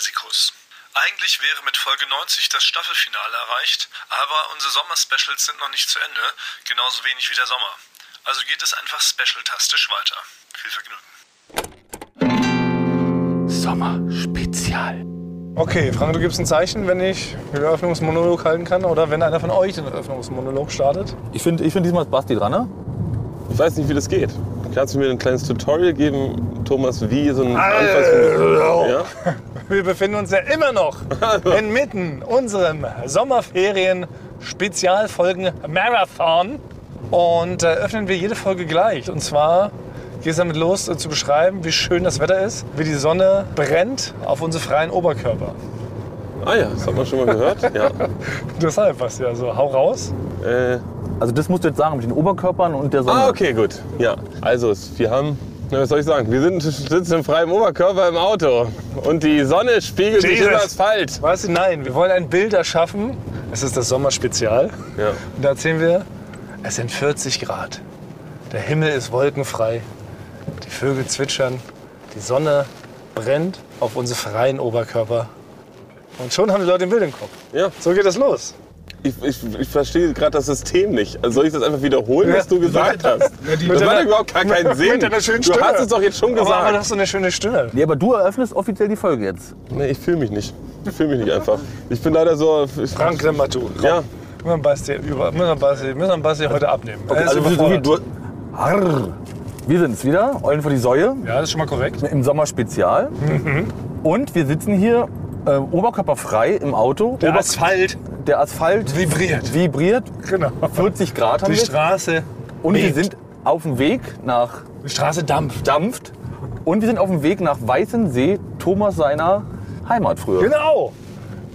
Reisikus. Eigentlich wäre mit Folge 90 das Staffelfinale erreicht, aber unsere Sommer-Specials sind noch nicht zu Ende, genauso wenig wie der Sommer. Also geht es einfach special-tastisch weiter. Viel Vergnügen. Sommerspezial. Okay, Frank, du gibst ein Zeichen, wenn ich den Eröffnungsmonolog halten kann oder wenn einer von euch den Eröffnungsmonolog startet. Ich finde ich find diesmal ist Basti dran, ne? Ich weiß nicht, wie das geht. Kannst du mir ein kleines Tutorial geben, Thomas, wie so ein Anfangsmonolog? Ja? Wir befinden uns ja immer noch inmitten unserem Sommerferien-Spezialfolgen-Marathon und äh, öffnen wir jede Folge gleich. Und zwar geht es damit los, äh, zu beschreiben, wie schön das Wetter ist, wie die Sonne brennt auf unsere freien Oberkörper. Ah ja, das hat man schon mal gehört. Ja. Deshalb, was ja, so hau raus. Äh, Also das musst du jetzt sagen mit den Oberkörpern und der Sonne. ah, okay, gut. Ja. Also, es- wir haben, was soll ich sagen? Wir sind, sitzen im freien Oberkörper im Auto und die Sonne spiegelt sich Jesus. im Asphalt. Du, nein, wir wollen ein Bild erschaffen. Es ist das Sommerspezial. Ja. Und da erzählen wir, es sind 40 Grad. Der Himmel ist wolkenfrei. Die Vögel zwitschern. Die Sonne brennt auf unsere freien Oberkörper. Und schon haben die Leute ein Bild im Kopf. ja. So geht das los. Ich, ich, ich verstehe gerade das System nicht. Also soll ich das einfach wiederholen, Ja. was du gesagt hast? Das macht überhaupt gar keinen Sinn. Mit deiner schönen du Stimme. hast es doch jetzt schon Aber, aber du gesagt. hast so eine schöne Stimme. Nee, aber du eröffnest offiziell die Folge jetzt. Nee, ich fühle mich nicht. Ich fühle mich nicht einfach. Ich bin leider so. Ich, Frank, du. Komm. Ja. Müssen wir Basti, über, müssen wir Basti, müssen wir Basti heute abnehmen. Ist also du, Harr. wir sind es wieder, Eulen vor die Säue, ja, das ist schon mal korrekt. im Sommerspezial. Mhm. Und wir sitzen hier äh, oberkörperfrei im Auto. Der Ober- Asphalt der Asphalt vibriert. vibriert. Genau. 40 Grad haben Die wir. Straße Und wir bebt. sind auf dem Weg nach Die Straße dampft. Dampft. Und wir sind auf dem Weg nach Weißensee, Thomas seiner Heimat früher. Genau.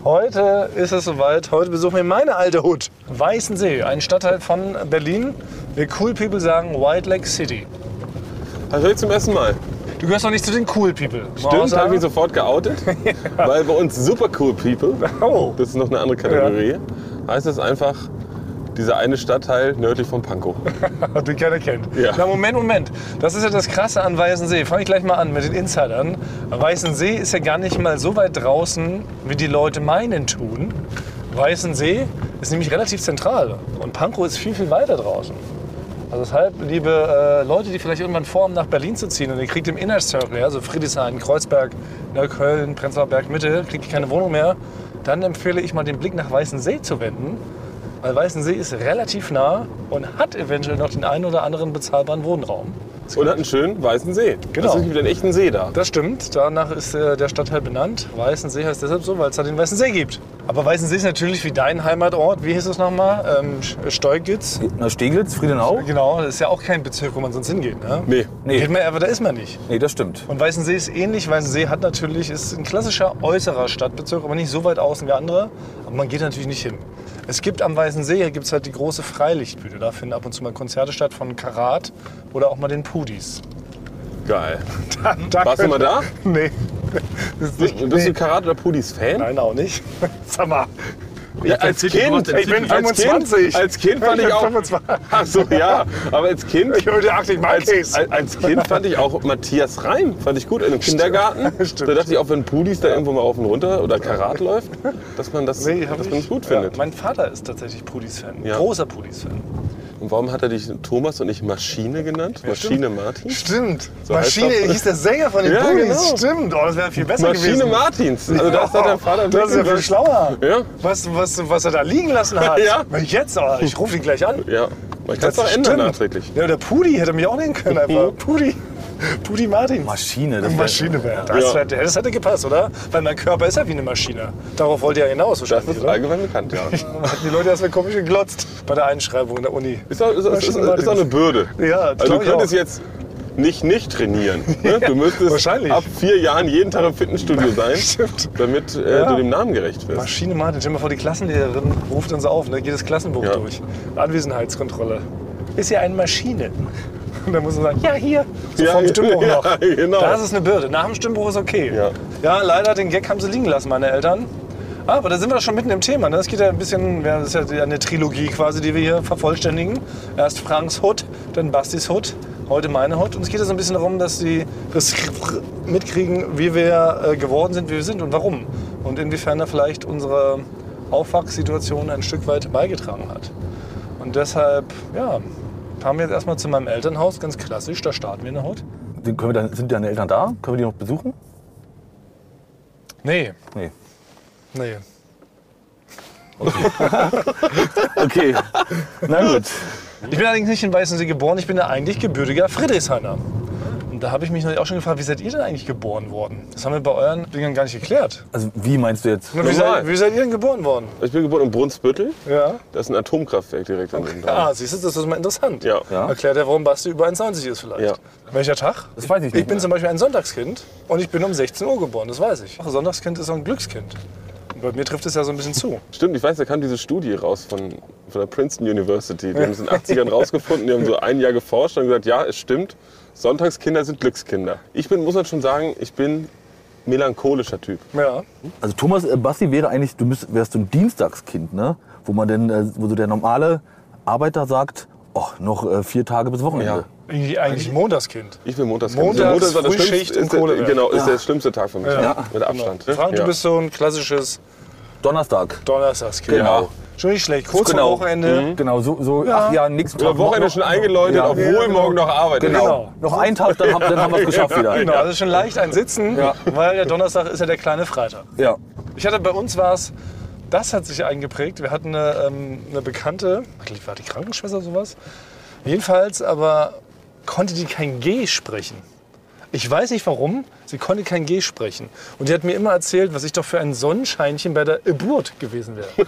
Heute ist es soweit. Heute besuchen wir meine alte Hut. Weißensee, ein Stadtteil von Berlin. Wir Cool People sagen White Lake City. Das höre ich zum ersten Mal. Du gehörst noch nicht zu den Cool People. Stimmt, habe sagen. ich mich sofort geoutet. Weil bei uns super cool people, Oh. das ist noch eine andere Kategorie, heißt es einfach dieser eine Stadtteil nördlich von Pankow. den keiner kennt. Ja. Na, Moment, Moment. Das ist ja das Krasse an Weißensee. Fange ich gleich mal an mit den Insidern. Weißensee ist ja gar nicht mal so weit draußen, wie die Leute meinen tun. Weißensee ist nämlich relativ zentral und Pankow ist viel, viel weiter draußen. Also deshalb, liebe äh, Leute, die vielleicht irgendwann vorhaben, nach Berlin zu ziehen und ihr kriegt im Inner Circle, also Friedrichshain, Kreuzberg, Neukölln, Prenzlauer Berg, Mitte, kriegt ihr keine Wohnung mehr, dann empfehle ich mal den Blick nach Weißensee zu wenden. Weil Weißensee ist relativ nah und hat eventuell noch den einen oder anderen bezahlbaren Wohnraum. Und hat einen schönen weißen See. Genau. Das ist wieder einen echten See da. Das stimmt, danach ist äh, der Stadtteil benannt. Weißensee heißt deshalb so, weil es da den Weißen See gibt. Aber Weißensee ist natürlich wie dein Heimatort, wie hieß es nochmal? Ähm, Sch- Steugitz. Na, Steglitz, Friedenau? Genau, das ist ja auch kein Bezirk, wo man sonst hingeht. Ne? Nee. Nee. Geht man, aber da ist man nicht. Nee, das stimmt. Und Weißensee ist ähnlich. Weißensee hat natürlich, ist ein klassischer äußerer Stadtbezirk, aber nicht so weit außen wie andere. Aber man geht natürlich nicht hin. Es gibt am Weißen See gibt's halt die große Freilichtbühne. Da finden ab und zu mal Konzerte statt von Karat oder auch mal den Pudis. Geil. Da Warst du mal da? Nee. Nicht, Bist nee. du Karat oder Pudis Fan? Nein, auch nicht. Sag mal. Ja, als Kind. Ich bin als 25. Kind, als Kind fand Ich ich auch. 25. Ach so, ja. Aber als Kind. Ich höre Als, als, als Kind fand ich auch Matthias Reim, fand ich gut in dem Kindergarten. Stimmt. Da dachte ich auch, wenn Pudis da irgendwo mal auf und runter oder Karat läuft, dass man das, Nee, dass ich- man das gut Ja, findet. mein Vater ist tatsächlich Pudis-Fan. Ja. Großer Pudis-Fan. Und warum hat er dich Thomas und nicht Maschine genannt? Maschine Martin? Stimmt. So Maschine das. hieß der Sänger von den Ja, Pudis. genau. Stimmt. Oh, das wäre viel besser Maschine gewesen. Martins. Also da ist dein Vater Das ist ja viel schlauer. Ja. Was, was, was er da liegen lassen hat. Ja. Jetzt, oh, ich rufe ihn gleich an. Ja. Man kann es doch ändern stimmt. nachträglich. Ja, der Pudi hätte mich auch nehmen können einfach. Pudi. Pudi Martin. Maschine. Das wär- Maschine wäre. Das, Ja. hätte- das hätte gepasst, oder? Weil mein Körper ist ja wie eine Maschine. Darauf wollte er hinaus Das wahrscheinlich, ist oder? allgemein bekannt, ja. Hatten die Leute erstmal komisch geglotzt bei der Einschreibung in der Uni. Ist doch, ist, ist, ist, eine Bürde. Ja, Also du könntest jetzt nicht nicht trainieren. Ne? Du müsstest ab vier Jahren jeden Tag im Fitnessstudio sein, damit äh, Ja. du dem Namen gerecht wirst. Maschine Martin, stell dir mal vor, die Klassenlehrerin ruft uns auf, ne? geht das Klassenbuch Ja. durch. Anwesenheitskontrolle. Ist ja eine Maschine. Und dann muss man sagen, ja, hier. So Ja, vom Stimmbruch ja, noch. genau. Das ist eine Bürde. Nach dem Stimmbruch ist okay. Ja. ja, leider, den Gag haben sie liegen lassen, meine Eltern. Ah, Aber da sind wir schon mitten im Thema. Ne? Das geht ja ein bisschen, das ist ja eine Trilogie quasi, die wir hier vervollständigen. Erst Franks Hut, dann Bastis Hut heute meine Hut. Und es geht ja so ein bisschen darum, dass sie das mitkriegen, wie wir äh, geworden sind, wie wir sind und warum. Und inwiefern er vielleicht unsere Aufwachssituation ein Stück weit beigetragen hat. Und deshalb, ja, fahren wir jetzt erstmal zu meinem Elternhaus, ganz klassisch, da starten wir in der Haut. Sind, können wir dann, sind deine Eltern da? Können wir die noch besuchen? Nee, Nee. nee. Okay. Na gut. Ich bin allerdings nicht in Weißensee geboren, ich bin ja eigentlich gebürtiger Friedrichshainer. Und da habe ich mich natürlich auch schon gefragt, wie seid ihr denn eigentlich geboren worden? Das haben wir bei euren Dingern gar nicht geklärt. Also wie meinst du jetzt? Wie seid, wie seid ihr denn geboren worden? Ich bin geboren in Brunsbüttel. Ja. Das ist ein Atomkraftwerk direkt an dem Ah, siehst du, das ist mal interessant. Ja. Ja. Erklärt ja, warum Basti über 1,90 ist vielleicht. Ja. Welcher Tag? Das weiß ich nicht Ich bin mehr. zum Beispiel ein Sonntagskind und ich bin um 16 Uhr geboren, das weiß ich. Sonntagskind ist auch ein Glückskind. Bei mir trifft es ja so ein bisschen zu. Stimmt, ich weiß, da kam diese Studie raus von, von der Princeton University. Die haben es in den 80ern rausgefunden, die haben so ein Jahr geforscht und gesagt, ja, es stimmt, Sonntagskinder sind Glückskinder. Ich bin, muss man schon sagen, ich bin melancholischer Typ. Ja. Also Thomas äh, Basti wäre eigentlich, du müsst, wärst so ein Dienstagskind, ne? Wo man denn, äh, wo so der normale Arbeiter sagt, oh, noch äh, vier Tage bis Wochenende. Ja. Eigentlich, eigentlich Monatagskind. Ich bin Montags Montags, war das Frühschicht schlimmste, im ist der. Genau, ist der schlimmste Tag für mich. Ja. Mit Abstand. ne? Frank, Ja. du bist so ein klassisches Donnerstag. Donnerstagskind. Genau. Schon nicht schlecht. Kurz Genau. vor Wochenende. Genau, so, so Ja. ach ja, nächsten Tag. Wochenende noch, schon eingeläutet, Ja. obwohl Ja, genau. morgen noch Arbeit ist. Genau. Genau. Noch einen Tag, dann, haben- dann haben wir es geschafft wieder. Genau, also schon leicht ein Sitzen, Ja. weil der Donnerstag ist ja der kleine Freitag. Ja. Ich hatte bei uns war es, das hat sich eingeprägt. Wir hatten eine, ähm, eine Bekannte, war die Krankenschwester sowas? Jedenfalls, aber konnte die kein G sprechen. Ich weiß nicht warum, sie konnte kein G sprechen. Und die hat mir immer erzählt, was ich doch für ein Sonnenscheinchen bei der Geburt gewesen wäre.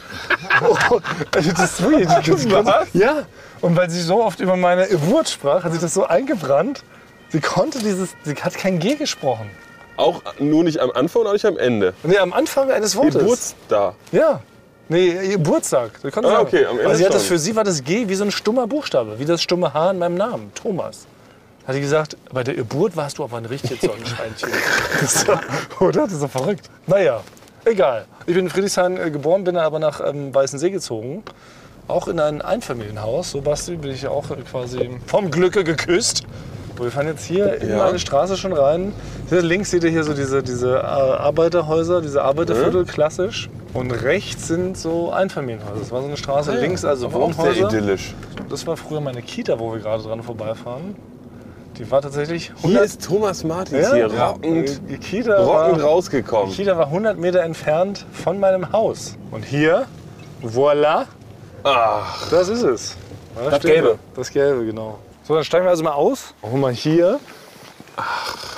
oh, das ist sweet. Das Was? Ja, und weil sie so oft über meine Geburt sprach, hat sich das so eingebrannt. Sie konnte dieses, sie hat kein G gesprochen. Auch nur nicht am Anfang und auch nicht am Ende. Nee, am Anfang eines Wortes. Geburtstag. Ja. Nee, Geburtstag. Ah, okay, am Ende also sie hat das für sie war das G wie so ein stummer Buchstabe, wie das stumme H in meinem Namen, Thomas. Hat sie gesagt, bei der Geburt warst du aber ein richtiges Sonnenscheinchen. oder? Das ist doch verrückt. Naja, egal. Ich bin in Friedrichshain äh, geboren, bin aber nach ähm, Weißensee gezogen. Auch in ein Einfamilienhaus. So, Basti, bin ich auch äh, quasi vom Glücke geküsst. So, Wir fahren jetzt hier in Ja. eine Straße schon rein. Hier links seht ihr hier so diese, diese äh, Arbeiterhäuser, diese Arbeiterviertel, klassisch. Und rechts sind so Einfamilienhäuser. Das war so eine Straße. links also auch sehr Wohnhäuser. idyllisch. Das war früher meine Kita, wo wir gerade dran vorbeifahren. Die war tatsächlich Hier ist Thomas Martins hier rockend, Die Kita, rockend war, rausgekommen. die Kita war 100 Meter entfernt von meinem Haus. Und hier, voilà, Ach, das ist es. Da Das Gelbe. Das Gelbe, genau. So, dann steigen wir also mal aus. Und guck mal hier.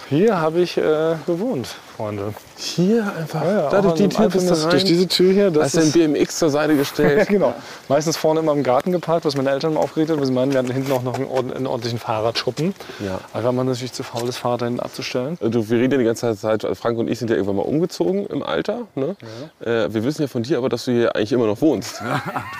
Hier habe ich äh, gewohnt, Freunde. Hier einfach. Ja, da auch durch die Tür bist du rein. Durch diese Tür hier. Das Hast dein ist, BMX zur Seite ja, gestellt. genau. Meistens vorne immer im Garten geparkt, was meine Eltern immer aufgeregt weil sie meinen, wir hatten hinten auch noch einen, ord- einen ordentlichen Fahrradschuppen. Ja. Aber man natürlich zu faul, das Fahrrad da hinten abzustellen. Du, wir reden ja die ganze Zeit, also Frank und ich sind ja irgendwann mal umgezogen im Alter. Ne? Äh, wir wissen ja von dir aber, dass du hier eigentlich immer noch wohnst.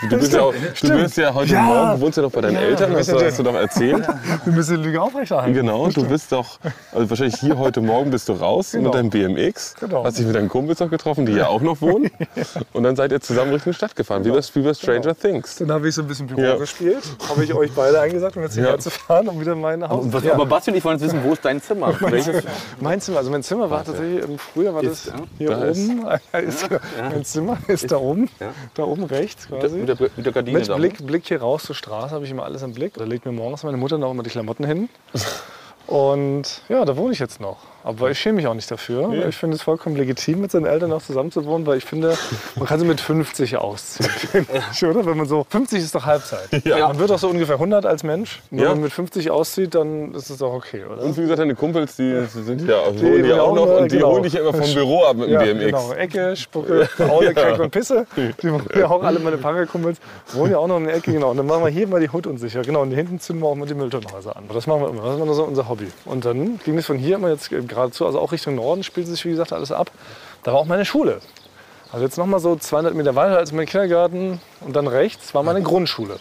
Du, bist ja, auch, du bist ja heute Ja. Morgen, du wohnst ja noch bei deinen Ja, Eltern, wir hast, du- ja- hast du doch erzählt. Wir müssen die Lüge aufrechterhalten. Genau, du bist doch, also wahrscheinlich hier heute Morgen bist du raus Genau. mit deinem BMX. Genau. Hast dich mit deinen Kumpels noch getroffen, die hier auch noch wohnen. Und dann seid ihr zusammen Richtung Stadt gefahren, wie, bei, wie bei Stranger Things. Dann habe ich so ein bisschen Büro Ja. gespielt. Habe ich euch beide eingesagt, um jetzt hierher Ja. zu fahren, um wieder mein Haus Und was, ja. Aber Basti und ich wollen jetzt wissen, wo ist dein Zimmer? Mein Zimmer, also mein Zimmer war tatsächlich, ähm, früher war das Ist, ja. hier Da oben. Ist, Mein Zimmer ist da oben, Ja. da oben rechts quasi. Mit der, mit der Gardine Mit da. Blick, Blick hier raus zur Straße habe ich immer alles im Blick. Da legt mir morgens meine Mutter noch immer die Klamotten hin. Und ja, da wohne ich jetzt noch. Aber ich schäme mich auch nicht dafür. weil Ich finde es vollkommen legitim, mit seinen Eltern noch zusammen zu wohnen, weil ich finde, man kann sie mit 50 ausziehen. ich, oder? Wenn man so, 50 ist doch Halbzeit. Ja. Man wird doch so ungefähr 100 als Mensch. Ja. Wenn man mit 50 auszieht, dann ist es doch okay, oder? Und wie gesagt, deine Kumpels, die sind ja wohnen wohnen hier auch auch noch noch, und die genau. holen dich ja immer vom Büro ab mit dem Ja, BMX. genau. Ecke, Spucke, Aule, Kack und Pisse. Die wohnen ja auch alle meine Pangerkumpels. Wohnen ja auch noch in der Ecke, genau. Und dann machen wir hier mal die Hut unsicher. Genau, und hinten zünden wir auch mal die Mülltonnenhäuser an. Das machen wir immer. Das ist immer so unser Hobby. Und dann ging es von hier immer jetzt geradezu, also auch Richtung Norden spielt sich, wie gesagt, alles ab. Da war auch meine Schule. Also jetzt noch mal so 200 Meter weiter als mein Kindergarten und dann rechts war meine Grundschule.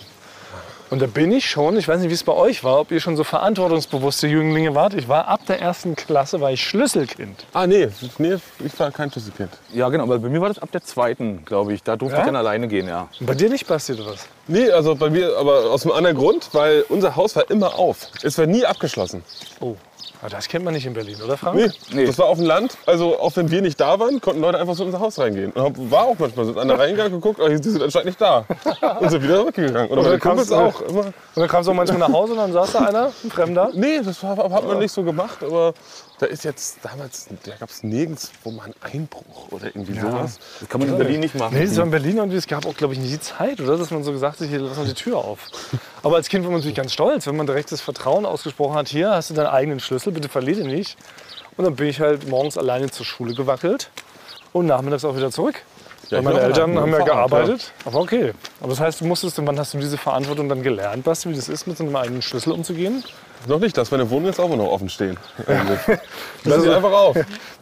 Und da bin ich schon, ich weiß nicht, wie es bei euch war, ob ihr schon so verantwortungsbewusste Jünglinge wart. Ich war ab der ersten Klasse, war ich Schlüsselkind. Ah, nee, nee, ich war kein Schlüsselkind. Ja, genau. Aber bei mir war das ab der zweiten, glaube ich. Da durfte Ja? ich dann alleine gehen, ja. Und bei dir nicht passiert was? Nee, also bei mir, aber aus einem anderen Grund, weil unser Haus war immer auf. Es war nie abgeschlossen. Oh, aber das kennt man nicht in Berlin, oder Frank? Nee, Nee. das war auf dem Land. Also auch wenn wir nicht da waren, konnten Leute einfach so in unser Haus reingehen. Und war auch manchmal so. Sind andere reingegangen, geguckt, oh, die sind anscheinend nicht da. Und sind wieder zurückgegangen. Oder Oder Kumpels kamst- auch. Immer. Und dann kamst du auch manchmal nach Hause und dann saß da einer, ein Fremder. Nee, das war, hat man nicht so gemacht. Aber da ist jetzt damals, da gab es nirgends, wo man Einbruch oder irgendwie sowas. Das kann man in Berlin nicht machen. Nee, das war in Berlin und es gab auch, glaube ich, nicht die Zeit, oder? Dass man so gesagt hat, hier, lass mal die Tür auf. Aber als Kind war man natürlich ganz stolz, wenn man direkt das Vertrauen ausgesprochen hat, hier hast du deinen eigenen Schlüssel, bitte verlier den nicht. Und dann bin ich halt morgens alleine zur Schule gewackelt und nachmittags auch wieder zurück. Ja, meine Eltern haben ja gearbeitet. Aber okay. Aber das heißt, du musstest, und wann hast du diese Verantwortung dann gelernt, Basti, wie das ist, mit so einem eigenen Schlüssel umzugehen? Noch nicht, dass meine Wohnung jetzt auch noch offen stehen. Lass sie einfach auf.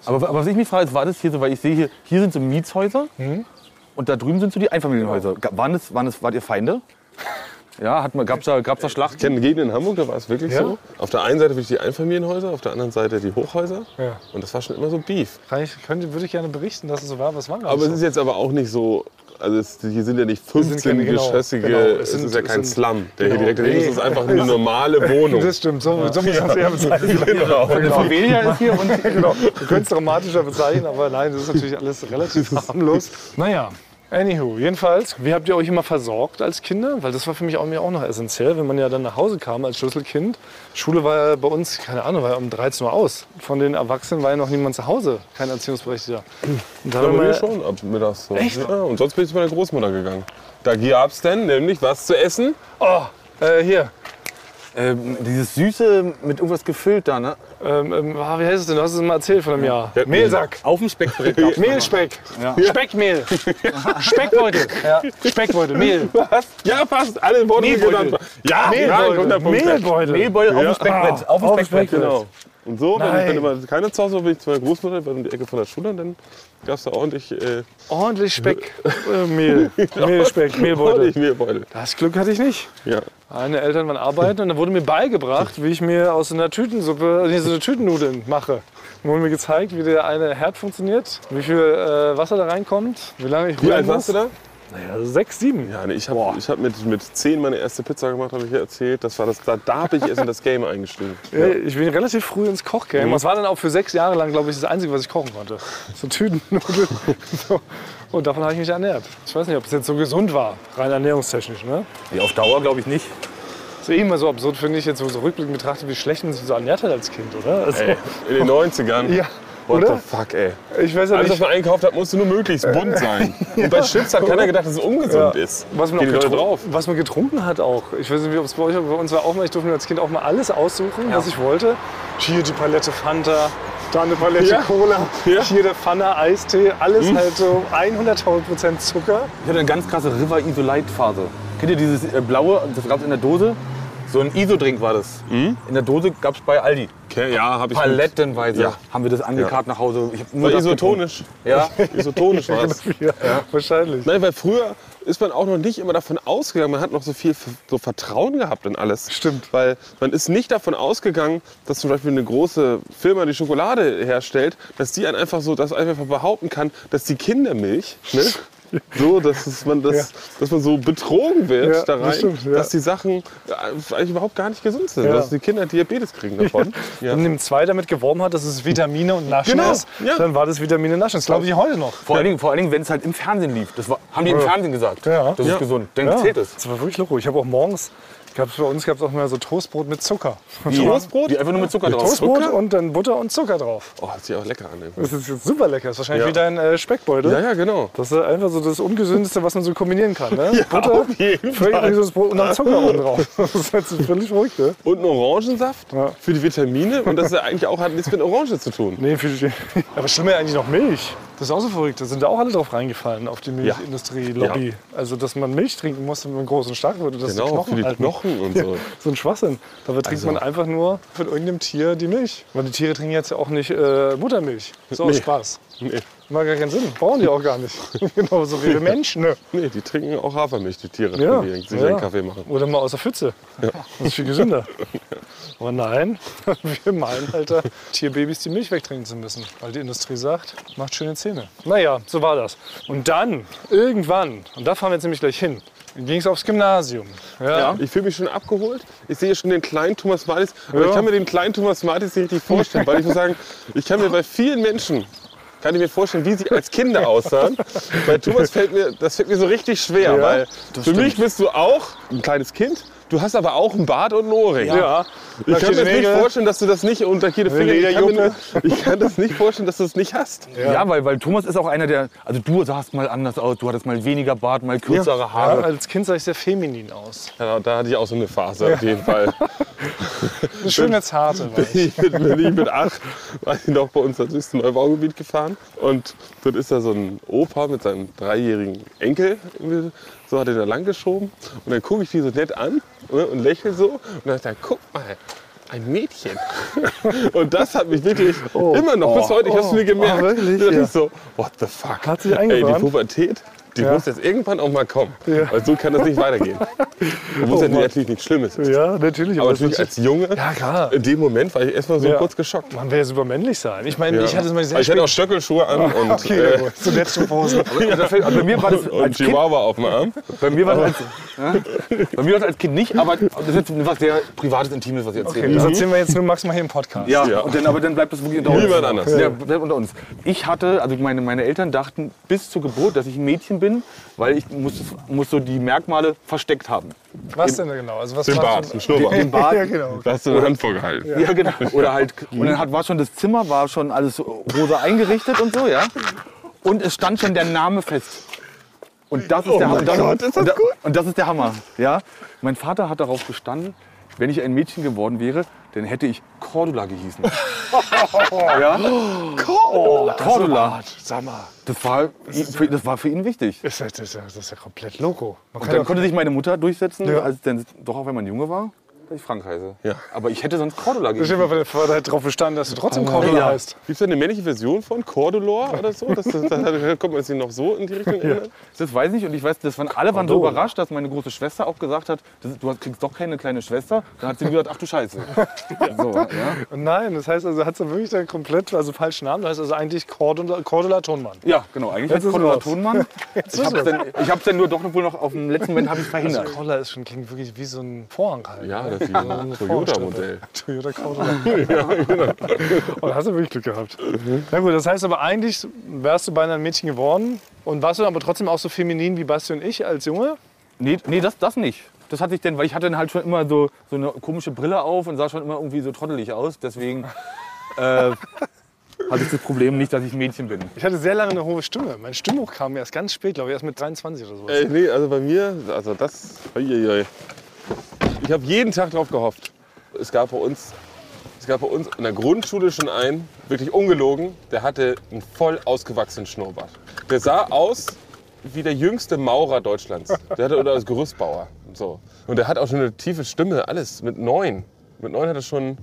Aber, aber was ich mich frage, ist, war das hier so, weil ich sehe hier, hier sind so Mietshäuser und da drüben sind so die Einfamilienhäuser. Ga- Waren das, waren das, wart ihr Feinde? Ja, gab es da, gab's da Ich Schlachten? kenne Gegenden in Hamburg, da war es wirklich Ja? so. Auf der einen Seite wirklich die Einfamilienhäuser, auf der anderen Seite die Hochhäuser. Ja. Und das war schon immer so Beef. Kann ich, könnte, würde ich gerne berichten, dass es so war. Was war Aber es ist jetzt aber auch nicht so, also es, hier sind ja nicht sind keine- genau, 15-geschossige, genau. Es es, ist ja es kein sind- Slum, der genau. hier direkt daneben ist. Es ist einfach eine normale Wohnung. Das stimmt, so, so muss man es eher bezeichnen. Genau. Eine Familie ist hier und genau. Du könntest dramatischer bezeichnen, aber nein, das ist natürlich alles relativ harmlos. Naja. Anywho, jedenfalls, wie habt ihr euch immer versorgt als Kinder? Weil das war für mich auch, mir auch noch essentiell, wenn man ja dann nach Hause kam als Schlüsselkind. Schule war ja bei uns, keine Ahnung, war ja um 13 Uhr aus. Von den Erwachsenen war ja noch niemand zu Hause, kein Erziehungsberechtigter. Und da haben wir mir schon ab mittags so. Echt? Ja, und sonst bin ich zu meiner Großmutter gegangen. Da gab es dann nämlich was zu essen. Oh, äh, hier, ähm, dieses Süße mit irgendwas gefüllt da, ne? ähm, ähm, ah, wie heißt es denn? Du hast es mal erzählt von einem Jahr. Ja. Mehlsack. Auf dem Speckbrett. gab's Mehlspeck. Ja. Speckmehl. Speckbeutel. Ja. Speckbeutel. Mehl. Was? Ja, passt. Alle Worte die Mehlbeutel. genannt. Ja, ja, Mehlbeutel. 100 Punkte. Mehlbeutel. Mehlbeutel auf dem Speckbrett. Auf dem. Speckbrett. Genau. Und so, wenn, Nein. wenn immer keiner zu Hause war, bin ich zu meiner Großmutter, war um die Ecke von der Schule und dann gab es da ordentlich, äh, Ordentlich Speck, äh, Mehl. Mehlspeck, Mehlbeutel. ordentlich Mehlbeutel. Das Glück hatte ich nicht. Ja. Meine Eltern waren arbeiten und da wurde mir beigebracht, wie ich mir aus einer Tütensuppe, nee, so eine Tütennudeln mache. Dann wurde mir gezeigt, wie der eine Herd funktioniert, wie viel äh, Wasser da reinkommt, wie lange ich Wie rühren alt warst du muss. da? Naja, sechs, sieben. Ja, nee, ich habe hab mit, mit 10 meine erste Pizza gemacht, habe ich ja erzählt. Das war das, da, da habe ich erst in das Game eingestiegen. Ja. Ich bin relativ früh ins Kochgame. Das war dann auch für sechs Jahre lang, glaube ich, das Einzige, was ich kochen konnte. So Tütennudeln. so. Und davon habe ich mich ernährt. Ich weiß nicht, ob es jetzt so gesund war, rein ernährungstechnisch. Ne? Ja, auf Dauer glaube ich nicht. Das ist eh immer so absurd, finde ich, jetzt so, so rückblickend betrachtet, wie schlecht man sich so ernährt hat als Kind, oder? Also, Ey, in den 90ern. Ja, What oder? the fuck, ey. Ich weiß ja Alles, was man einkauft hat, musste nur möglichst bunt sein. Und bei Chips hat keiner gedacht, dass es ungesund Ja. ist. Was man, drauf. was man getrunken hat auch. Ich weiß nicht, ob es bei euch. Bei uns war auch mal, ich durfte mir als Kind auch mal alles aussuchen, was ich wollte. Hier die Palette Fanta, da eine Palette Ja. Cola, Ja. hier der Pfanne Eistee. Alles halt so 100.000 Prozent Zucker. Ich hatte eine ganz krasse River Isolite Phase. Kennt ihr dieses äh, blaue, das gab es in der Dose? So ein Iso-Drink war das. In der Dose gab es bei Aldi. Okay, ja, habe ich. Palettenweise Ja. haben wir das angekarrt nach Hause. Ich nur War das isotonisch. Ja. Isotonisch war es. Ja, wahrscheinlich. Nein, weil früher ist man auch noch nicht immer davon ausgegangen, man hat noch so viel so Vertrauen gehabt in alles. Stimmt. Weil man ist nicht davon ausgegangen, dass zum Beispiel eine große Firma, die Schokolade herstellt, dass die einen einfach so, das einfach behaupten kann, dass die Kindermilch, ne? So, dass, es man das, Ja. dass man so betrogen wird Ja, da das rein, stimmt, ja. dass die Sachen eigentlich überhaupt gar nicht gesund sind. Ja. Dass die Kinder Diabetes kriegen davon. Ja. Wenn dem zwei damit geworben hat, dass es Vitamine und Naschen Genau, ist, ja. dann war das Vitamine Naschen. Das glaube ich heute noch. Vor allen Dingen, vor allen Dingen wenn es halt im Fernsehen lief. Das war, haben die im Fernsehen gesagt. Ja. Das ist Ja. gesund. Dann Ja, zählt es. Das war wirklich loco. Ich habe auch morgens, gab's bei uns gab es auch mal so Toastbrot mit Zucker. Toastbrot? Die einfach nur mit Zucker drauf. Toastbrot Zucker? und dann Butter und Zucker drauf. Oh, das sieht auch lecker an. ey. Das ist jetzt super lecker. Das ist wahrscheinlich Ja. wie dein äh, Speckbeutel. Ja, ja, genau. Das ist einfach so das Ungesündeste, was man so kombinieren kann. Ne? Butter, auf jeden völlig Brot und dann Zucker oben drauf. Das ist halt so völlig verrückt, ne? Und einen Orangensaft Ja. für die Vitamine. Und das ist ja eigentlich auch, hat nichts mit Orange zu tun. Nee, für die, aber schlimmer eigentlich noch Milch. Das ist auch so verrückt. Da sind da auch alle drauf reingefallen, auf die Milchindustrie-Lobby. Also, dass man Milch trinken muss, wenn man groß und stark wird. und dass Genau, die für die halten. Knochen und so. So ein Schwachsinn. Dabei trinkt Also- man einfach nur von irgendeinem Tier die Milch. Weil die Tiere trinken jetzt ja auch nicht äh, Muttermilch. So aus Nee. Spaß. Nee. Macht gar keinen Sinn. Brauchen die auch gar nicht. Genauso wie wir Menschen. Ne? Nee, die trinken auch Hafermilch, die Tiere, Ja, wenn die sich ja. einen Kaffee machen. Oder mal aus der Pfütze. Das ist viel gesünder. Aber nein, wir meinen, Alter, Tierbabys die Milch wegtrinken zu müssen. Weil die Industrie sagt, macht schöne Zähne. Naja, so war das. Und dann, irgendwann, und da fahren wir jetzt nämlich gleich hin, ging es aufs Gymnasium. Ja. Ich fühle mich schon abgeholt. Ich sehe schon den kleinen Thomas Martis. Aber ich kann mir den kleinen Thomas Martis nicht richtig vorstellen. Weil ich muss sagen, ich kann mir bei vielen Menschen kann ich mir vorstellen, wie sie als Kinder aussahen. Bei Thomas fällt mir, das fällt mir so richtig schwer, Ja, weil für mich bist du auch ein kleines Kind. Du hast aber auch einen Bart und einen Ohrring. Ja. Ich kann mir nicht vorstellen, dass du das nicht unter jede Finger. Ich kann, mir, ich kann das nicht vorstellen, dass du es nicht hast. Ja, weil, weil Thomas ist auch einer, der. Also du sahst mal anders aus, du hattest mal weniger Bart, mal kürzere Ja, Haare. als Kind sah ich sehr feminin aus. Ja, da hatte ich auch so eine Phase auf jeden Fall. Eine schöne Zarte. war ich. Ich bin, bin ich mit acht, war ich noch bei uns durchs Neubaugebiet gefahren. Und dort ist da so ein Opa mit seinem dreijährigen Enkel. So hat er da lang geschoben. Und dann gucke ich die so nett an ne, und lächle so. Und dann dachte ich, guck mal, ein Mädchen. Und das hat mich wirklich immer noch bis heute, ich habe es mir gemerkt. oh, wirklich? Ja. ich so, what the fuck. Hat sich Ey, die eingebrannt? Pubertät, die Ja. muss jetzt irgendwann auch mal kommen. Ja. Weil so kann das nicht weitergehen. Wo es ja natürlich nichts Schlimmes ist. Ja, natürlich. Aber es natürlich als Junge, Ja, klar. in dem Moment war ich erstmal so Ja. kurz geschockt. Man will ja super männlich sein. Ich meine, Ja. ich hatte es mal sehr Aber ich hatte auch Stöckelschuhe an und, Okay, äh. Also fällt- also bei mir war das und als Kind, Chihuahua auf dem Arm. bei mir war das als, bei mir war das als Kind nicht, aber das ist jetzt was sehr privates, intimes, was ich erzähle. Das erzählen wir jetzt nur maximal hier im Podcast. Ja, Ja. Und dann, aber dann bleibt das wirklich unter uns. Niemand anders. Ja, bleibt unter uns. Ich hatte, also meine, meine Eltern dachten bis zur Geburt, dass ich ein Mädchen bin, weil ich muss, muss so die Merkmale versteckt haben. Was denn genau? Also was Den war Bart, schon- den Schnurrbart. Den Bart. Ja, genau. Da hast du eine Hand vorgehalten. Ja, genau. Oder halt, und dann hat, war schon das Zimmer, war schon alles rosa eingerichtet und so, ja. Und es stand schon der Name fest. Und das ist der Hammer. Oh mein Gott, ist das und, da- gut? und das ist der Hammer. Ja? Mein Vater hat darauf bestanden, wenn ich ein Mädchen geworden wäre, dann hätte ich Cordula gehießen. ja? Cordula. Cordula. Sag mal, Das war, für, das war für ihn wichtig. das, ist ja- das ist ja komplett loco. Man Und dann konnte sich meine Mutter durchsetzen, Ja. als dann doch auch wenn man Junge war, dass ich Frank heiße. Ja. Aber ich hätte sonst Cordula Ich gehießen. habe darauf bestanden, dass du trotzdem Cordula Ja. heißt. Gibt es eine männliche Version von Cordulor oder so? Das, das, da kommt man sich noch so in die Richtung erinnern? Das weiß ich nicht. Und ich weiß, das waren, alle waren so überrascht, dass meine große Schwester auch gesagt hat, das, du hast- kriegst doch keine kleine Schwester. Dann hat sie gesagt, ach du Scheiße. So, ja. Und Nein, das heißt also, hat sie wirklich dann komplett, also falschen Namen. Das heißt also eigentlich Cordula, Cordula Tonmann. ja, genau. Eigentlich heißt ist Cordula. Tonmann. Jetzt Ich ist hab's es. dann, ich dann nur doch wohl noch auf dem letzten Moment habe ich verhindert. Also Cordula ist schon, klingt wirklich wie so ein Vorhang halt. Ja, das ist wie ein Toyota-Modell. Toyota Cordula. Und hast du wirklich Glück gehabt. Na gut, das heißt aber eigentlich wärst du beinahe ein Mädchen geworden. Und warst du aber trotzdem auch so feminin wie Basti und ich als Junge? Nee, nee das, das nicht. Das hatte ich denn, weil ich hatte dann halt schon immer so, so eine komische Brille auf und sah schon immer irgendwie so trottelig aus. Deswegen äh, hatte ich das Problem nicht, dass ich ein Mädchen bin. Ich hatte sehr lange eine hohe Stimme. Mein Stimmhoch kam erst ganz spät, glaube ich, erst mit 23 oder so. Ey, nee, also bei mir, also das, uiuiui. Ich habe jeden Tag drauf gehofft. Es gab bei uns, es gab bei uns in der Grundschule schon einen, wirklich ungelogen, der hatte einen voll ausgewachsenen Schnurrbart. Der sah aus wie der jüngste Maurer Deutschlands. Der hatte oder als Gerüstbauer und so. Und der hat auch schon eine tiefe Stimme, alles mit neun. Mit neun hat er schon,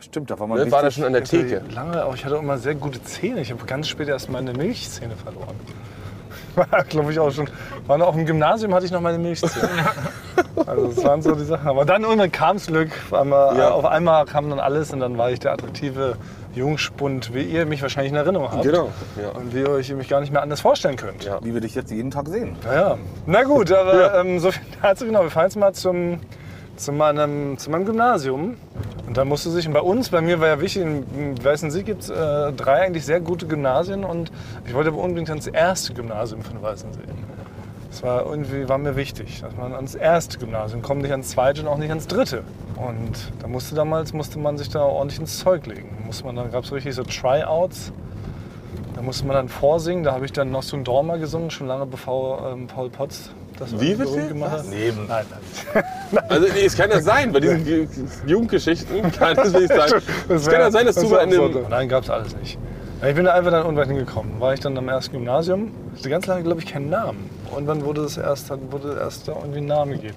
Stimmt, da war man ne, war richtig- schon an der Theke. Lange, auch ich hatte auch immer sehr gute Zähne. Ich habe ganz spät erst meine Milchzähne verloren. War, glaube ich, auch schon. War noch auf dem Gymnasium hatte ich noch meine Milchzähne. Also das waren so die Sachen. Aber dann irgendwann kam es Glück. Auf einmal, Ja. auf einmal kam dann alles und dann war ich der attraktive Jungspund, wie ihr mich wahrscheinlich in Erinnerung habt. Genau. Ja. Und wie ihr euch mich gar nicht mehr anders vorstellen könnt. Ja. Wie wir dich jetzt jeden Tag sehen. Ja, ja. Na gut, aber ähm, so viel dazu. Genau, wir fahren jetzt mal zum, zu, meinem, zu meinem Gymnasium. Und da musste sich, und bei uns, bei mir war ja wichtig, in Weißensee gibt es äh, drei eigentlich sehr gute Gymnasien. Und ich wollte aber unbedingt ans erste Gymnasium von Weißensee. Das war irgendwie war mir wichtig, dass man ans erste Gymnasium kommt, nicht ans zweite und auch nicht ans dritte. Und da musste damals musste man sich da ordentlich ins Zeug legen. Da musste man, dann gab es richtig so Tryouts. Da musste man dann vorsingen. Da habe ich dann noch so ein Dorma gesungen, schon lange bevor ähm, Paul Potts das Wie bitte? gemacht hat. Neben. Nein, nein. Also nee, es kann ja sein, bei diesen Ju- Jugendgeschichten kann das nicht sein. Es kann ja sein, dass du bei einem... Nein, gab es alles nicht. Ich bin da einfach dann unweit hingekommen. War ich dann am ersten Gymnasium. Hatte ganz lange, glaube ich, keinen Namen. Und dann wurde es erst, dann wurde erst da irgendwie einen Namen gegeben.